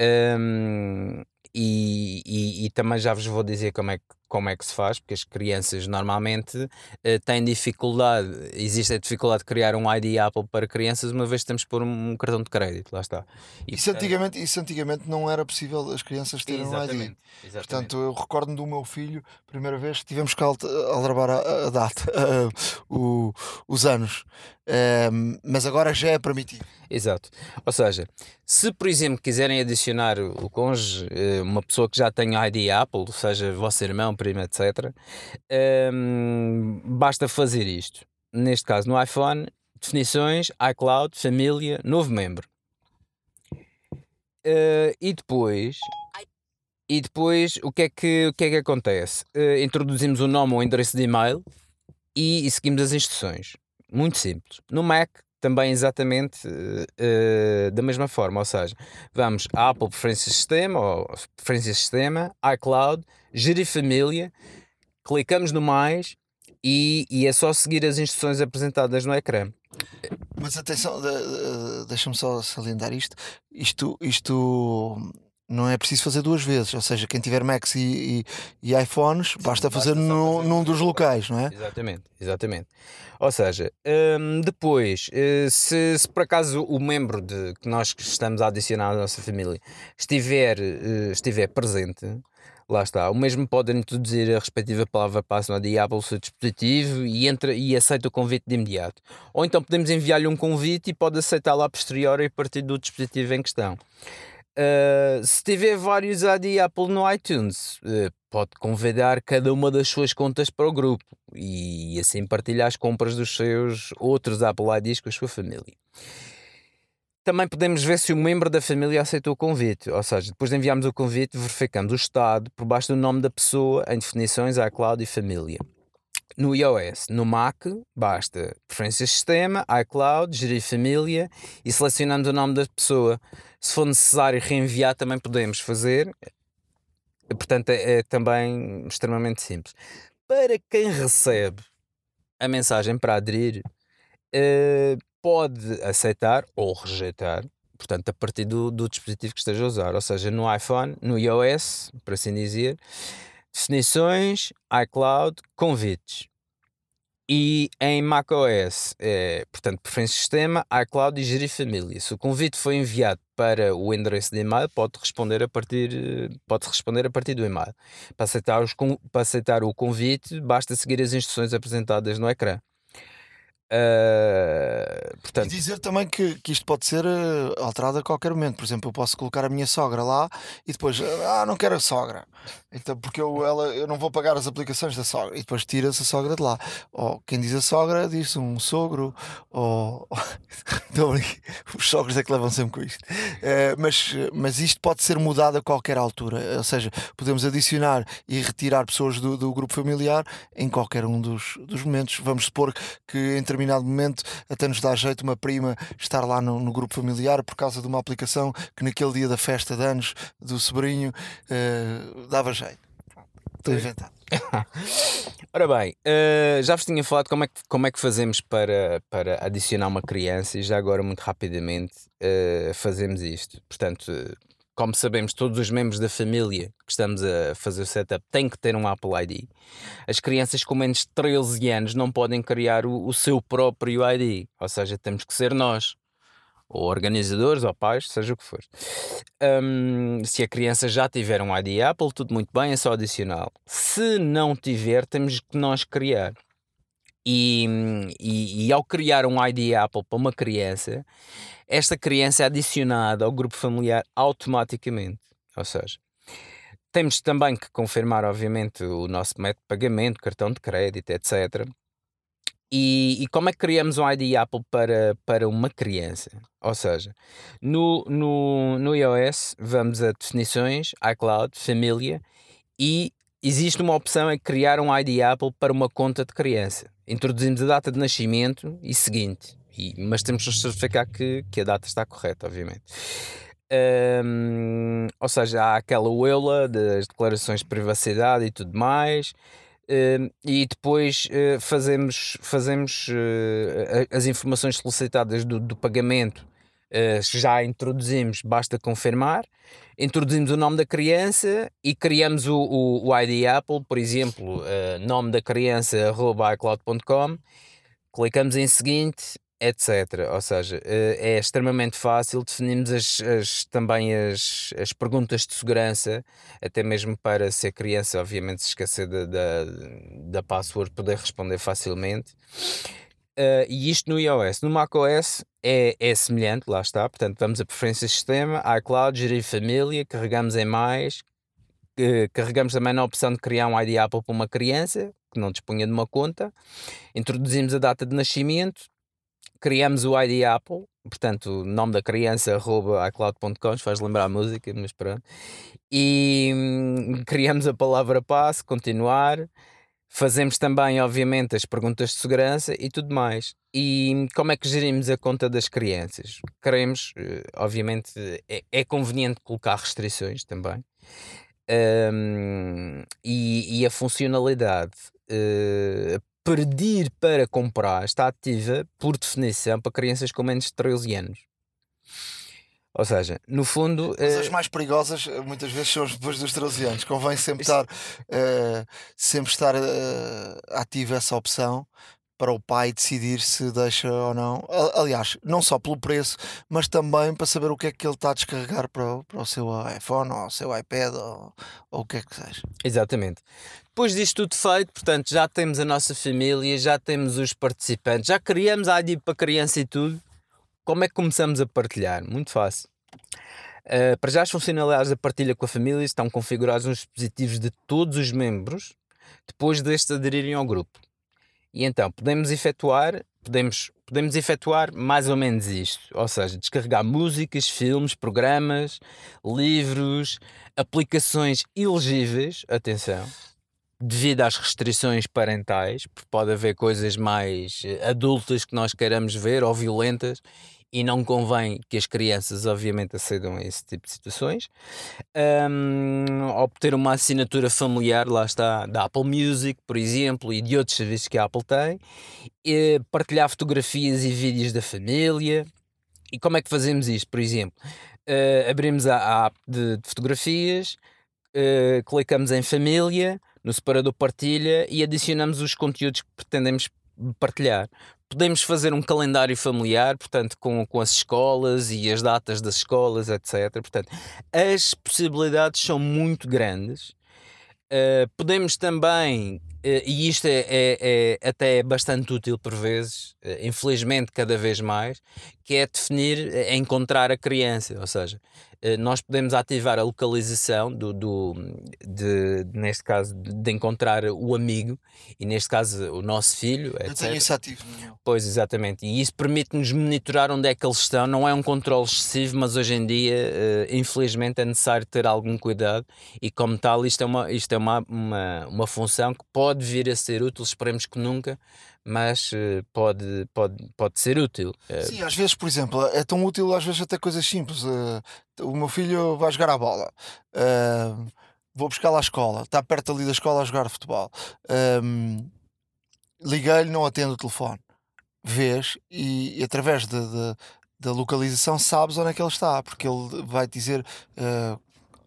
Um, e, e, e, também já vos vou dizer como é que como é que se faz, porque as crianças normalmente uh, têm dificuldade, existe a dificuldade de criar um ID Apple para crianças, uma vez que temos que pôr um, um cartão de crédito, lá está. E, isso, antigamente, isso antigamente não era possível as crianças terem um ID. Exatamente. Portanto, eu recordo do meu filho, primeira vez que tivemos que aldrabar a, a data, [LAUGHS] uh, o, os anos. Um, mas agora já é permitido. Exato. Ou seja, se por exemplo quiserem adicionar o cônjuge, eh, uma pessoa que já tem ID Apple, seja vosso irmão, primo, etc., um, basta fazer isto. Neste caso, no iPhone, definições, iCloud, família, novo membro. Uh, e depois. E depois, o que é que, o que, é que acontece? Uh, introduzimos o nome ou o endereço de e-mail e, e seguimos as instruções. Muito simples. No Mac, também exatamente uh, da mesma forma, ou seja, vamos à Apple Preferências Sistema, ou Preferências Sistema, iCloud, Gerir Família, clicamos no mais e, e é só seguir as instruções apresentadas no ecrã. Mas atenção, deixa-me só salientar isto. Isto, isto não é preciso fazer duas vezes, ou seja, quem tiver Macs e, e, e iPhones, basta, basta fazer, no, fazer num dos locais, não é? Exatamente, exatamente. Ou seja, hum, depois, eh, se, se, por acaso o membro de, que nós estamos a adicionar à nossa família estiver, eh, estiver presente, lá está. O mesmo pode introduzir a respectiva palavra passe no Diablo seu dispositivo e, entra, e aceita o convite de imediato. Ou então podemos enviar-lhe um convite e pode aceitá-lo a posteriori a partir do dispositivo em questão. Uh, se tiver vários AD Apple no iTunes, uh, pode convidar cada uma das suas contas para o grupo e, assim partilhar as compras dos seus outros Apple IDs com a sua família. Também podemos ver se o membro da família aceitou o convite, ou seja, depois de enviarmos o convite, verificamos o estado por baixo do nome da pessoa em definições iCloud e família. No iOS, no Mac, basta preferências de sistema, iCloud, gerir família e selecionamos o nome da pessoa. Se for necessário reenviar, também podemos fazer. Portanto, é, é também extremamente simples. Para quem recebe a mensagem para aderir, uh, pode aceitar ou rejeitar, portanto, a partir do, do dispositivo que esteja a usar, ou seja, no iPhone, no iOS, por assim dizer definições, iCloud, convites. E em macOS, é, portanto, preferência sistema, iCloud e gerir família. Se o convite foi enviado para o endereço de e-mail, pode responder a partir, pode responder a partir do e-mail. Para aceitar, os, para aceitar o convite, basta seguir as instruções apresentadas no ecrã. Uh, portanto... E dizer também que, que isto pode ser uh, alterado a qualquer momento. Por exemplo, eu posso colocar a minha sogra lá e depois, ah, não quero a sogra. Então, porque eu, ela, eu não vou pagar as aplicações da sogra. E depois tira-se a sogra de lá. Ou quem diz a sogra diz um sogro. Ou. [LAUGHS] os sogros é que levam sempre com isto. Uh, mas, mas isto pode ser mudado a qualquer altura. Ou seja, podemos adicionar e retirar pessoas do, do grupo familiar em qualquer um dos, dos momentos. Vamos supor que entre determinado momento até nos dá jeito uma prima estar lá no, no, grupo familiar por causa de uma aplicação que naquele dia da festa de anos do sobrinho uh, dava jeito. Estou inventado. [LAUGHS] Ora bem, uh, já vos tinha falado como é, que, como é que fazemos para, para adicionar uma criança e já agora, muito rapidamente, uh, fazemos isto. Portanto, como sabemos, todos os membros da família que estamos a fazer o setup têm que ter um Apple ID. As crianças com menos de 13 anos não podem criar o, o seu próprio ID, ou seja, temos que ser nós, ou organizadores, ou pais, seja o que for. Um, se a criança já tiver um ID Apple, tudo muito bem, é só adicional. Se não tiver, temos que nós criar. E, e, e, ao criar um ID Apple para uma criança, esta criança é adicionada ao grupo familiar automaticamente. Ou seja, temos também que confirmar, obviamente, o nosso método de pagamento, cartão de crédito, etc. E, e, como é que criamos um ID Apple para, para uma criança? Ou seja, no, no, no iOS vamos a definições, iCloud, família e existe uma opção é criar um ID Apple para uma conta de criança. Introduzimos a data de nascimento e seguinte, e, mas temos de certificar que, que a data está correta, obviamente. Ou seja, há aquela UELA das declarações de privacidade e tudo mais. E depois uh, fazemos, fazemos uh, as informações solicitadas do, do pagamento já introduzimos, basta confirmar. Introduzimos o nome da criança e criamos o, o, o ID Apple, por exemplo, nome da criança icloud.com. Clicamos em seguinte etc. Ou seja, eh, é extremamente fácil, definirmos as, as, também as, as perguntas de segurança, até mesmo para se a criança, obviamente, se esquecer da, da, da password, poder responder facilmente. Uh, e isto no iOS. No macOS é, é semelhante, lá está. Portanto, vamos a preferências de sistema, iCloud, gerir família, carregamos em mais, uh, carregamos também na opção de criar um ID Apple para uma criança que não dispunha de uma conta, introduzimos a data de nascimento, criamos o ID Apple, portanto, o nome da criança, arroba iCloud.com, faz lembrar a música, mas pronto. E hum, criamos a palavra passe, continuar. Fazemos também, obviamente, as perguntas de segurança e tudo mais. E como é que gerimos a conta das crianças? Queremos, eh, obviamente, é, é conveniente colocar restrições também. Um, e, e, a funcionalidade uh, pedir para comprar está ativa, por definição, para crianças com menos de 13 anos. Ou seja, no fundo. Mas as eh, mais perigosas eh, muitas vezes são depois dos 13 anos. Convém sempre estar, uh, sempre estar uh, ativa essa opção para o pai decidir se deixa ou não. Aliás, não só pelo preço, mas também para saber o que é que ele está a descarregar para, o, para o seu iPhone ou o seu iPad ou, ou o que é que seja. Exatamente. Depois disto tudo feito, portanto, já temos a nossa família, já temos os participantes, já criamos a ID para criança e tudo. Como é que começamos a partilhar? Muito fácil. Uh, para já as funcionalidades da partilha com a família estão configuradas nos dispositivos de todos os membros depois destes aderirem ao grupo. E então podemos efetuar, podemos, podemos efetuar mais ou menos isto, ou seja, descarregar músicas, filmes, programas, livros, aplicações elegíveis, atenção, devido às restrições parentais, porque pode haver coisas mais eh, adultas que nós queiramos ver ou violentas e não convém que as crianças, obviamente, acedam a esse tipo de situações. Um, obter uma assinatura familiar, lá está, da Apple Music, por exemplo, e de outros serviços que a Apple tem. E partilhar fotografias e vídeos da família. E como é que fazemos isto, por exemplo? Uh, abrimos a, app de, de fotografias, uh, clicamos em família, no separador partilha e adicionamos os conteúdos que pretendemos partilhar. Podemos fazer um calendário familiar, portanto, com, com as escolas e as datas das escolas, etc. Portanto, as possibilidades são muito grandes. Uh, podemos também, uh, e isto é, é, é, até bastante útil por vezes, uh, infelizmente cada vez mais, que é definir, encontrar a criança, ou seja, eh, nós podemos ativar a localização do, do de, neste caso, de encontrar o amigo e neste caso o nosso filho. Eu tenho isso ativo. Pois, exatamente. E isso permite-nos monitorar onde é que eles estão. Não é um controle excessivo, mas hoje em dia, uh, infelizmente, é necessário ter algum cuidado e, como tal, isto é uma, isto é uma, uma, uma função que pode vir a ser útil. Esperemos que nunca mas uh, pode, pode, pode ser útil. Uh, Sim, às vezes, por exemplo, é tão útil às vezes até coisas simples. Uh, o meu filho vai jogar a bola, vou buscar à escola, está perto ali da escola a jogar futebol. Um, Liguei-lhe, não atende o telefone. Vês e, através da localização sabes onde é que ele está, porque ele vai dizer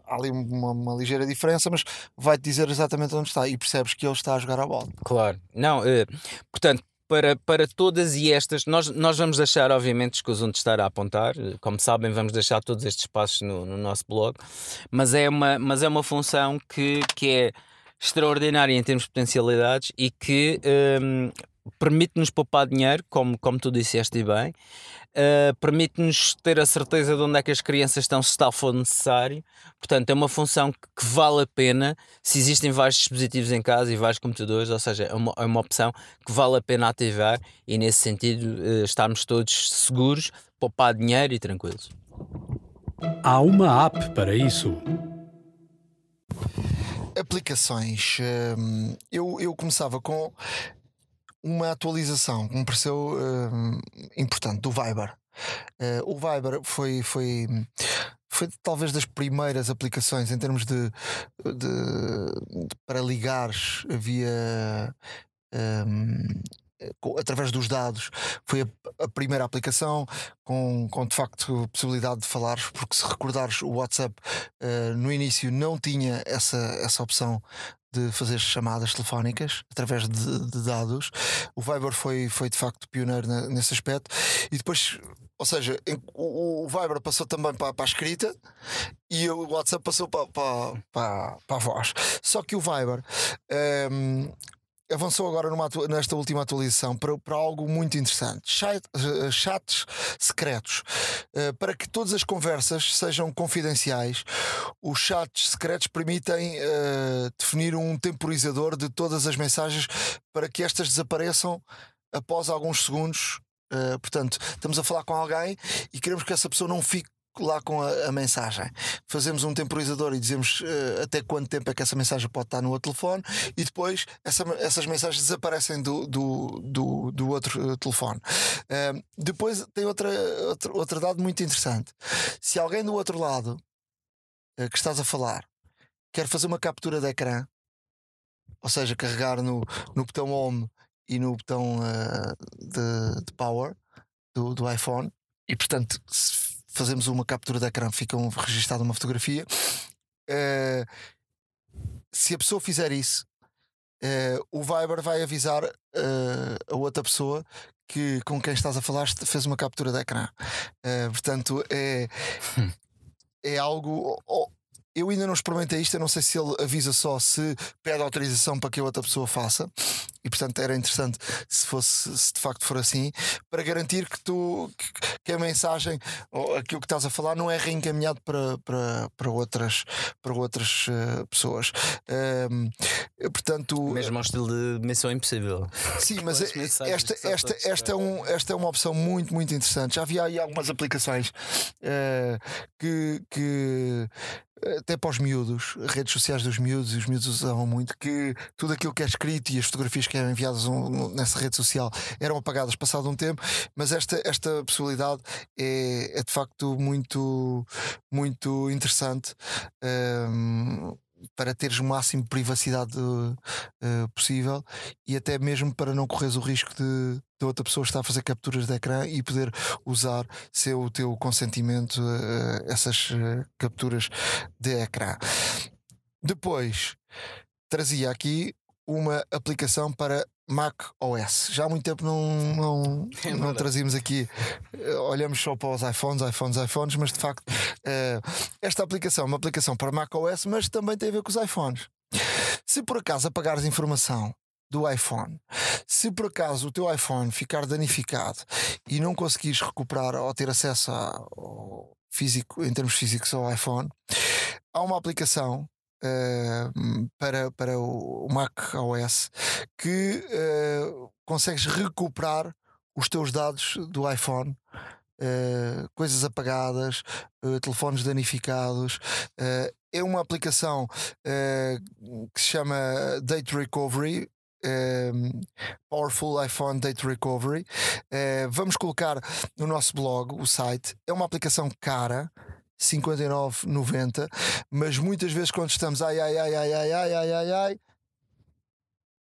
há ali uma, uma, ligeira diferença, mas vai-te dizer exatamente onde está e percebes que ele está a jogar a bola. Claro, não, uh, portanto, para, para todas e estas, nós, nós vamos deixar, obviamente, escusam onde estar a apontar, eh, como sabem, vamos deixar todos estes passos no, no, nosso blog, mas é uma, mas é uma função que, que é extraordinária em termos de potencialidades e que um, permite-nos poupar dinheiro, como, como tu disseste bem, uh, permite-nos ter a certeza de onde é que as crianças estão, se tal for necessário. Portanto, é uma função que, que, vale a pena se existem vários dispositivos em casa e vários computadores, ou seja, é uma, é uma opção que vale a pena ativar e, nesse sentido, uh, estarmos todos seguros, poupar dinheiro e tranquilos. Há uma app para isso. aplicações. hum, eu, eu começava com uma atualização que me pareceu hum, importante do Viber. Eh, o Viber foi, foi, foi talvez das primeiras aplicações em termos de, de- de- para ligares via hum, co- através dos dados foi a, a primeira aplicação com, com de facto possibilidade de falares, porque se recordares o WhatsApp eh, no início não tinha essa, essa opção de fazer chamadas telefónicas através de, de dados. O Viber foi, foi de facto pioneiro na- nesse aspecto e depois. Ou seja, o, Viber passou também para, para a escrita e o WhatsApp passou para, para, para, para a voz. Só que o Viber ehm, avançou agora numa nesta última atualização para, para algo muito interessante: eh, chats secretos. Eh, para que todas as conversas sejam confidenciais, os chats secretos permitem eh, definir um temporizador de todas as mensagens para que estas desapareçam após alguns segundos. Eh, portanto, estamos a falar com alguém e queremos que essa pessoa não fique lá com a, a mensagem. Fazemos um temporizador e dizemos eh, até quanto tempo é que essa mensagem pode estar no outro telefone e depois essa- essas mensagens desaparecem do, do, do, do outro eh, telefone. Eh, depois tem outra, outra, outro dado muito interessante. Se alguém do outro lado que estás a falar quer fazer uma captura de ecrã, ou seja, carregar no, no botão home e no botão de, de power do, do iPhone, e portanto, se fazemos uma captura de ecrã, fica um, registada uma fotografia. eh, se a pessoa fizer isso, eh, o Viber vai avisar eh, a outra pessoa que com quem estás a falar fez uma captura de ecrã. Portanto, é, é algo. oh, eu ainda não experimentei isto, eu não sei se ele avisa só se pede autorização para que a outra pessoa faça, e portanto era interessante se fosse, se de facto for assim, para garantir que tu que, a mensagem ou aquilo que estás a falar não é reencaminhado para, para, para outras, para outras eh, pessoas. Ehm, portanto, Mesmo ao estilo de Missão Impossível. Sim, mas [LAUGHS] as mensagens esta, esta, todos esta, é um, esta é uma opção muito, muito interessante. Já havia aí algumas aplicações eh, que, que eh, até para os miúdos, redes sociais dos miúdos, e os miúdos usavam muito, que tudo aquilo que é escrito e as fotografias que eram enviadas um- nessa rede social eram apagadas passado um tempo, mas esta, esta possibilidade é, é de facto muito, muito interessante. ehm, para teres o máximo de privacidade eh, possível e até mesmo para não correres o risco de, de outra pessoa estar a fazer capturas de ecrã e poder usar sem o teu consentimento eh, essas eh, capturas de ecrã. Depois trazia aqui uma aplicação para Mac OS. Já há muito tempo não, não, [LAUGHS] É não trazíamos aqui, eh, olhamos só para os iPhones, iPhones, iPhones, mas de facto eh, esta aplicação é uma aplicação para Mac OS, mas também tem a ver com os iPhones. Se por acaso apagares informação do iPhone, se por acaso o teu iPhone ficar danificado e não conseguires recuperar ou ter acesso a- físico, em termos físicos ao iPhone, há uma aplicação eh, para, para o Mac OS que eh, consegues recuperar os teus dados do iPhone. eh, coisas apagadas, eh, telefones danificados. é uma aplicação eh, que se chama Date Recovery. Powerful iPhone Date Recovery. Eh, vamos colocar no nosso blog o site. É uma aplicação cara, 59,90, mas muitas vezes quando estamos ai ai ai ai ai ai ai ai ai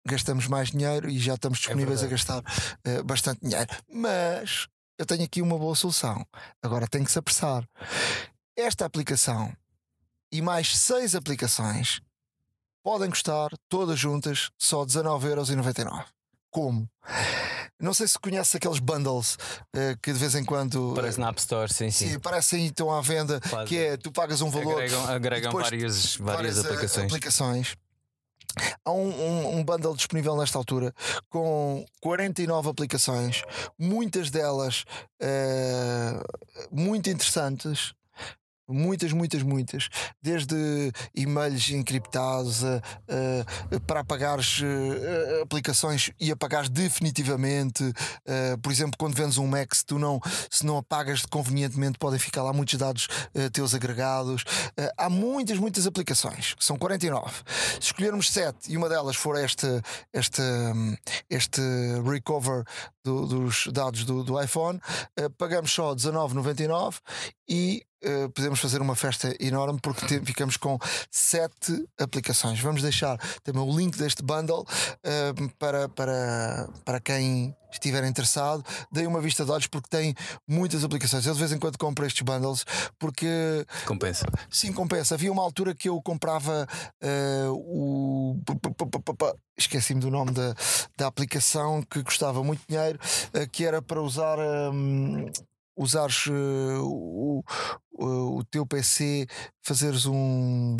gastamos mais dinheiro e já estamos disponíveis a gastar eh, bastante dinheiro. Mas eu tenho aqui uma boa solução. Agora tem que se apressar. Esta aplicação e mais seis aplicações podem custar todas juntas só 19,99€. Como? Não sei se conhece aqueles bundles eh, que de vez em quando Parece na App Store, sim, sim. Sim, parecem estão à venda, Fazem. que é tu pagas um valor Agregam, agregam depois várias, várias várias, eh, aplicações. aplicações. Há um, um, um bundle disponível nesta altura com 49 aplicações, muitas delas eh, muito interessantes. Muitas, muitas, muitas. Desde e-mails encriptados a, a, para apagares uh, aplicações e apagares definitivamente. Por exemplo, quando vendes um Mac, se tu não, se não apagas convenientemente, podem ficar lá muitos dados teus agregados. há muitas, muitas aplicações, são 49. Se escolhermos 7 e uma delas for este, este, este recover do, dos dados do, do iPhone, pagamos só 19,99 e uh, podemos fazer uma festa enorme porque te, ficamos com sete aplicações. Vamos deixar também o link deste bundle uh, para, para, para quem estiver interessado. Dei uma vista de olhos porque tem muitas aplicações. Eu de vez em quando compro estes bundles porque. Compensa. Sim, compensa. Havia uma altura que eu comprava uh, o. Esqueci-me do nome da, da aplicação que custava muito dinheiro, que era para usar. Um, usares uh, o, o, o teu PC, fazeres um,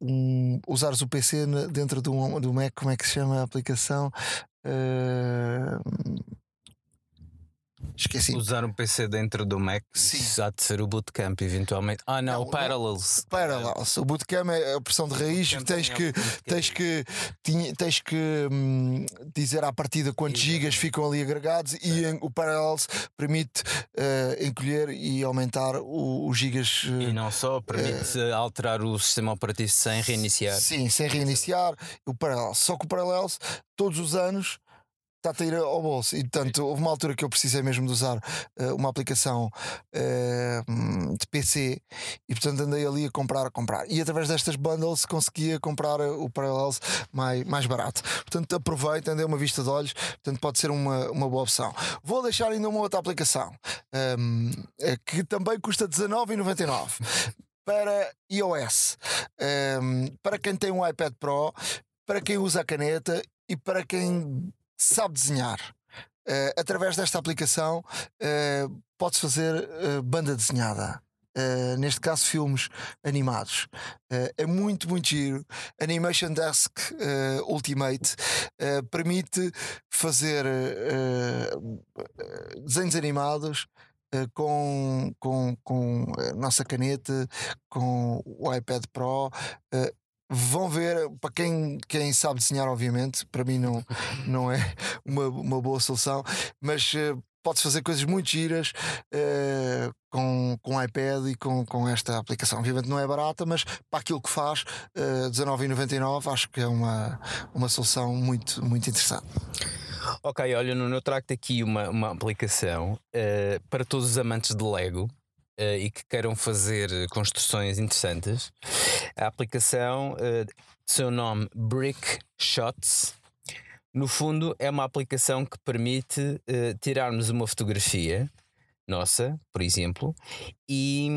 um, usares o PC dentro do, do Mac, como é que se chama a aplicação? Uh, Esqueci. Usar um PC dentro do Mac Sim. há de ser o Bootcamp, eventualmente. Ah, não, não o Parallels. Parallels. O Bootcamp é a opção de raiz que tens que, tens que, tens que hum, dizer à partida quantos gigas ficam ali agregados e em, o Parallels permite uh, encolher e aumentar os gigas. Uh, e não só, permite uh, alterar o sistema operativo sem reiniciar. Sim, sem reiniciar. O Parallels. Só que o Parallels, todos os anos está a ir ao bolso. E portanto, houve uma altura que eu precisei mesmo de usar uh, uma aplicação uh, de PC e portanto andei ali a comprar, a comprar. E através destas bundles conseguia comprar eh, o Parallels mais, mais barato. Portanto, aproveitem, dê uma vista de olhos, portanto, pode ser uma, uma boa opção. Vou deixar ainda uma outra aplicação um, que também custa $19,99 para iOS. Um, para quem tem um iPad Pro, para quem usa a caneta e para quem sabe desenhar. Uh, através desta aplicação uh, pode-se fazer uh, banda desenhada. Uh, neste caso, filmes animados. é muito, muito giro. Animation Desk Ultimate permite fazer desenhos animados com, com, com a nossa caneta, com o iPad Pro. Vão ver, para quem, quem sabe desenhar, obviamente, para mim não, não é uma, uma boa solução, mas uh, pode fazer coisas muito giras uh, com, com iPad e com, com esta aplicação. Obviamente não é barata, mas para aquilo que faz, uh, eh, 19,99 acho que é uma, uma solução muito, muito interessante. Ok, olha, eu trago-te aqui uma, uma aplicação uh, para todos os amantes de Lego uh, e que queiram fazer construções interessantes, a aplicação, uh, seu nome Brick Shots, no fundo é uma aplicação que permite uh, tirarmos uma fotografia nossa, por exemplo, e.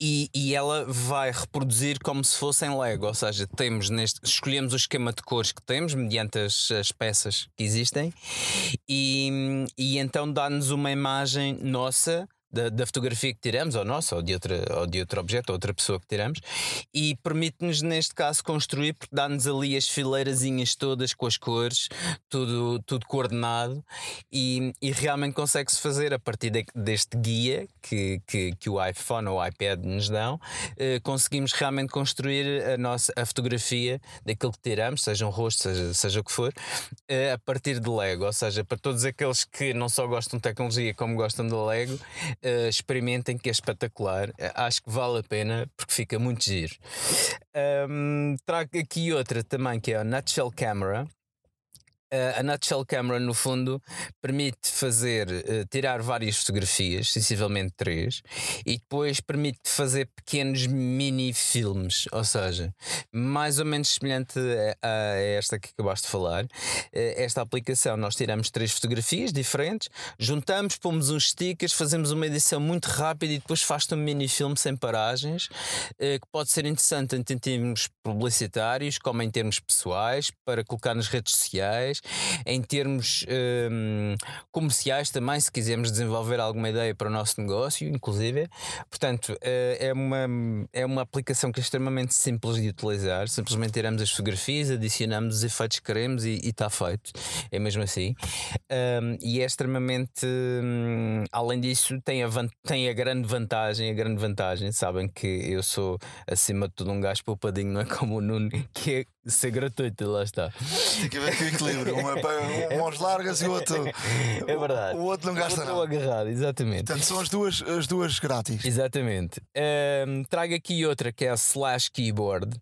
E, e, ela vai reproduzir como se fossem Lego, ou seja, temos neste, escolhemos o esquema de cores que temos mediante as, as peças que existem, e, e então dá-nos uma imagem nossa da, da, fotografia que tiramos, ou nossa, ou de, outra, ou de outro objeto, ou outra pessoa que tiramos, e permite-nos, neste caso, construir, porque dá-nos ali as fileirazinhas todas com as cores, tudo, tudo coordenado, e, e realmente consegue-se fazer a partir de, deste guia que, que, que, o iPhone ou o iPad nos dão, eh, conseguimos realmente construir a nossa a fotografia daquilo que tiramos, seja um rosto, seja, seja o que for, eh, a partir de Lego. Ou seja, para todos aqueles que não só gostam de tecnologia como gostam de Lego, uh, experimentem que é espetacular. Uh, acho que vale a pena porque fica muito giro. Um, trago aqui outra também que é a Nutshell Camera. Uh, a Nutshell Camera, no fundo, permite fazer, uh, tirar várias fotografias, sensivelmente três, e depois permite fazer pequenos mini filmes, ou seja, mais ou menos semelhante a, a esta que acabaste de falar. Uh, esta aplicação, nós tiramos três fotografias diferentes, juntamos, pomos uns stickers, fazemos uma edição muito rápida e depois faz-te um mini filme sem paragens, que pode ser interessante tanto em termos publicitários como em termos pessoais, para colocar nas redes sociais em termos hum, comerciais também, se quisermos desenvolver alguma ideia para o nosso negócio, inclusive. Portanto, eh, é uma, é uma aplicação que é extremamente simples de utilizar. Simplesmente tiramos as fotografias, adicionamos os efeitos que queremos e está feito. É mesmo assim. Um, e é extremamente. Hum, além disso, tem a, tem a grande vantagem, a grande vantagem, sabem que eu sou acima de tudo um gajo poupadinho, não é como o Nuno, [LAUGHS] que é ser gratuito, lá está. Tem que haver equilíbrio. Um é para [LAUGHS] mãos largas e o outro. É verdade. O outro não gasta nada. agarrado, exatamente. Portanto, são as duas, as duas grátis. Exatamente. Um, trago aqui outra que é a Slash Keyboard.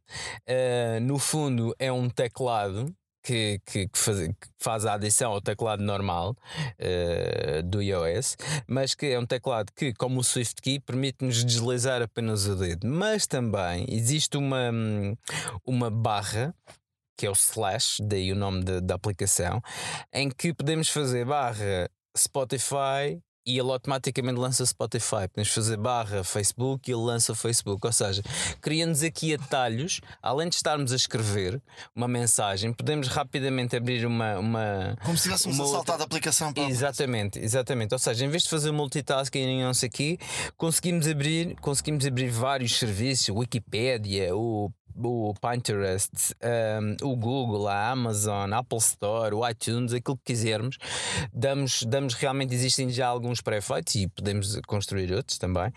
Uh, no fundo, é um teclado que, que, que, faz, que, faz, a adição ao teclado normal uh, do iOS, mas que é um teclado que, como o SwiftKey, permite-nos deslizar apenas o dedo. Mas também existe uma, uma barra que é o slash, daí o nome da aplicação, em que podemos fazer barra Spotify e ele automaticamente lança Spotify. Podemos fazer barra Facebook e ele lança o Facebook. Ou seja, cria-nos aqui atalhos, além de estarmos a escrever uma mensagem, podemos rapidamente abrir uma. uma Como se tivéssemos a saltar da aplicação para Exatamente, exatamente. Ou seja, em vez de fazer multitasking e não sei aqui, conseguimos abrir, conseguimos abrir vários serviços, Wikipedia, o o Pinterest, um, o Google, a Amazon, a Apple Store, o iTunes, aquilo que quisermos, damos, damos realmente existem já alguns pré-feitos e podemos construir outros também.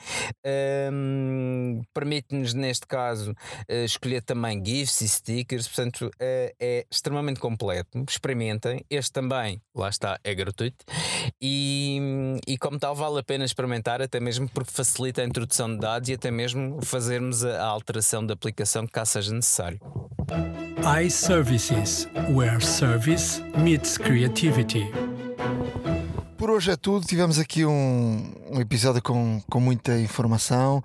Um, Permite-nos, neste caso, uh, escolher também GIFs e stickers, portanto, uh, é extremamente completo. Experimentem. Este também, lá está, é gratuito e, e como tal, vale a pena experimentar, até mesmo porque facilita a introdução de dados e até mesmo fazermos a alteração da aplicação caso seja necessário. iServices, where service meets creativity. Por hoje é tudo. Tivemos aqui um, um episódio com, com muita informação.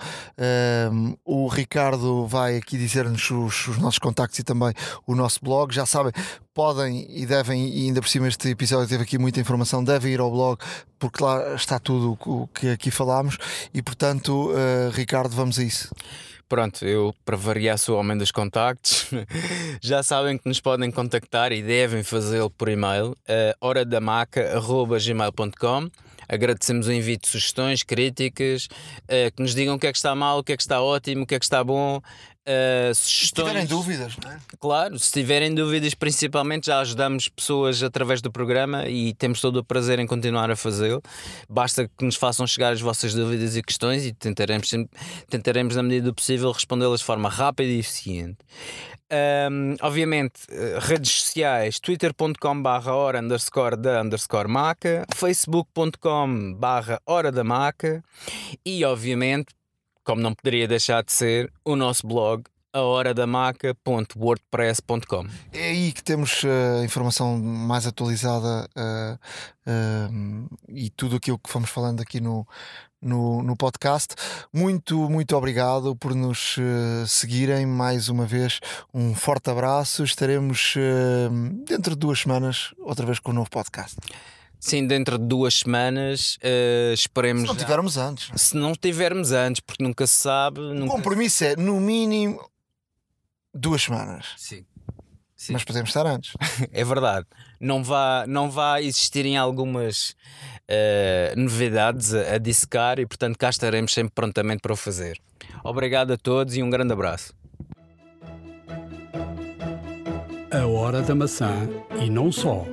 Um, o Ricardo vai aqui dizer-nos os, os, nossos contactos e também o nosso blog. Já sabem, podem e devem, e ainda por cima este episódio teve aqui muita informação, devem ir ao blog porque lá está tudo o que aqui falámos. E portanto, uh, Ricardo, vamos a isso. Pronto, eu para variar sou o homem dos contactos. [LAUGHS] Já sabem que nos podem contactar e devem fazê-lo por e-mail, uh, horadamaca.gmail.com Agradecemos o envite de sugestões, críticas, uh, que nos digam o que é que está mal, o que é que está ótimo, o que é que está bom, Uh, sugestões. Se tiverem dúvidas, não é? Claro, se tiverem dúvidas, principalmente já ajudamos pessoas através do programa e temos todo o prazer em continuar a fazê-lo. Basta que nos façam chegar as vossas dúvidas e questões e tentaremos, tentaremos na medida do possível, respondê-las de forma rápida e eficiente. Um, obviamente, eh, redes sociais, twitter.com barra hora underscore da underscore maca, facebook.com barra hora da maca e, obviamente, como não poderia deixar de ser, o nosso blog ahoradamaca.wordpress.com É aí que temos eh, a informação mais atualizada uh, uh, e tudo aquilo que fomos falando aqui no, no, no podcast. Muito, muito obrigado por nos uh, seguirem mais uma vez. Um forte abraço. Estaremos dentro de duas semanas outra vez com um novo podcast. Sim, dentro de duas semanas uh, esperemos. Se não tivermos antes. Se não tivermos antes, porque nunca se sabe. Nunca... O compromisso é, no mínimo, duas semanas. Sim. Sim. Mas podemos estar antes. [LAUGHS] é verdade. Não vai, não vai existirem algumas uh, novidades a, a dissecar e, portanto, cá estaremos sempre prontamente para o fazer. Obrigado a todos e um grande abraço. A Hora da Maçã e não só.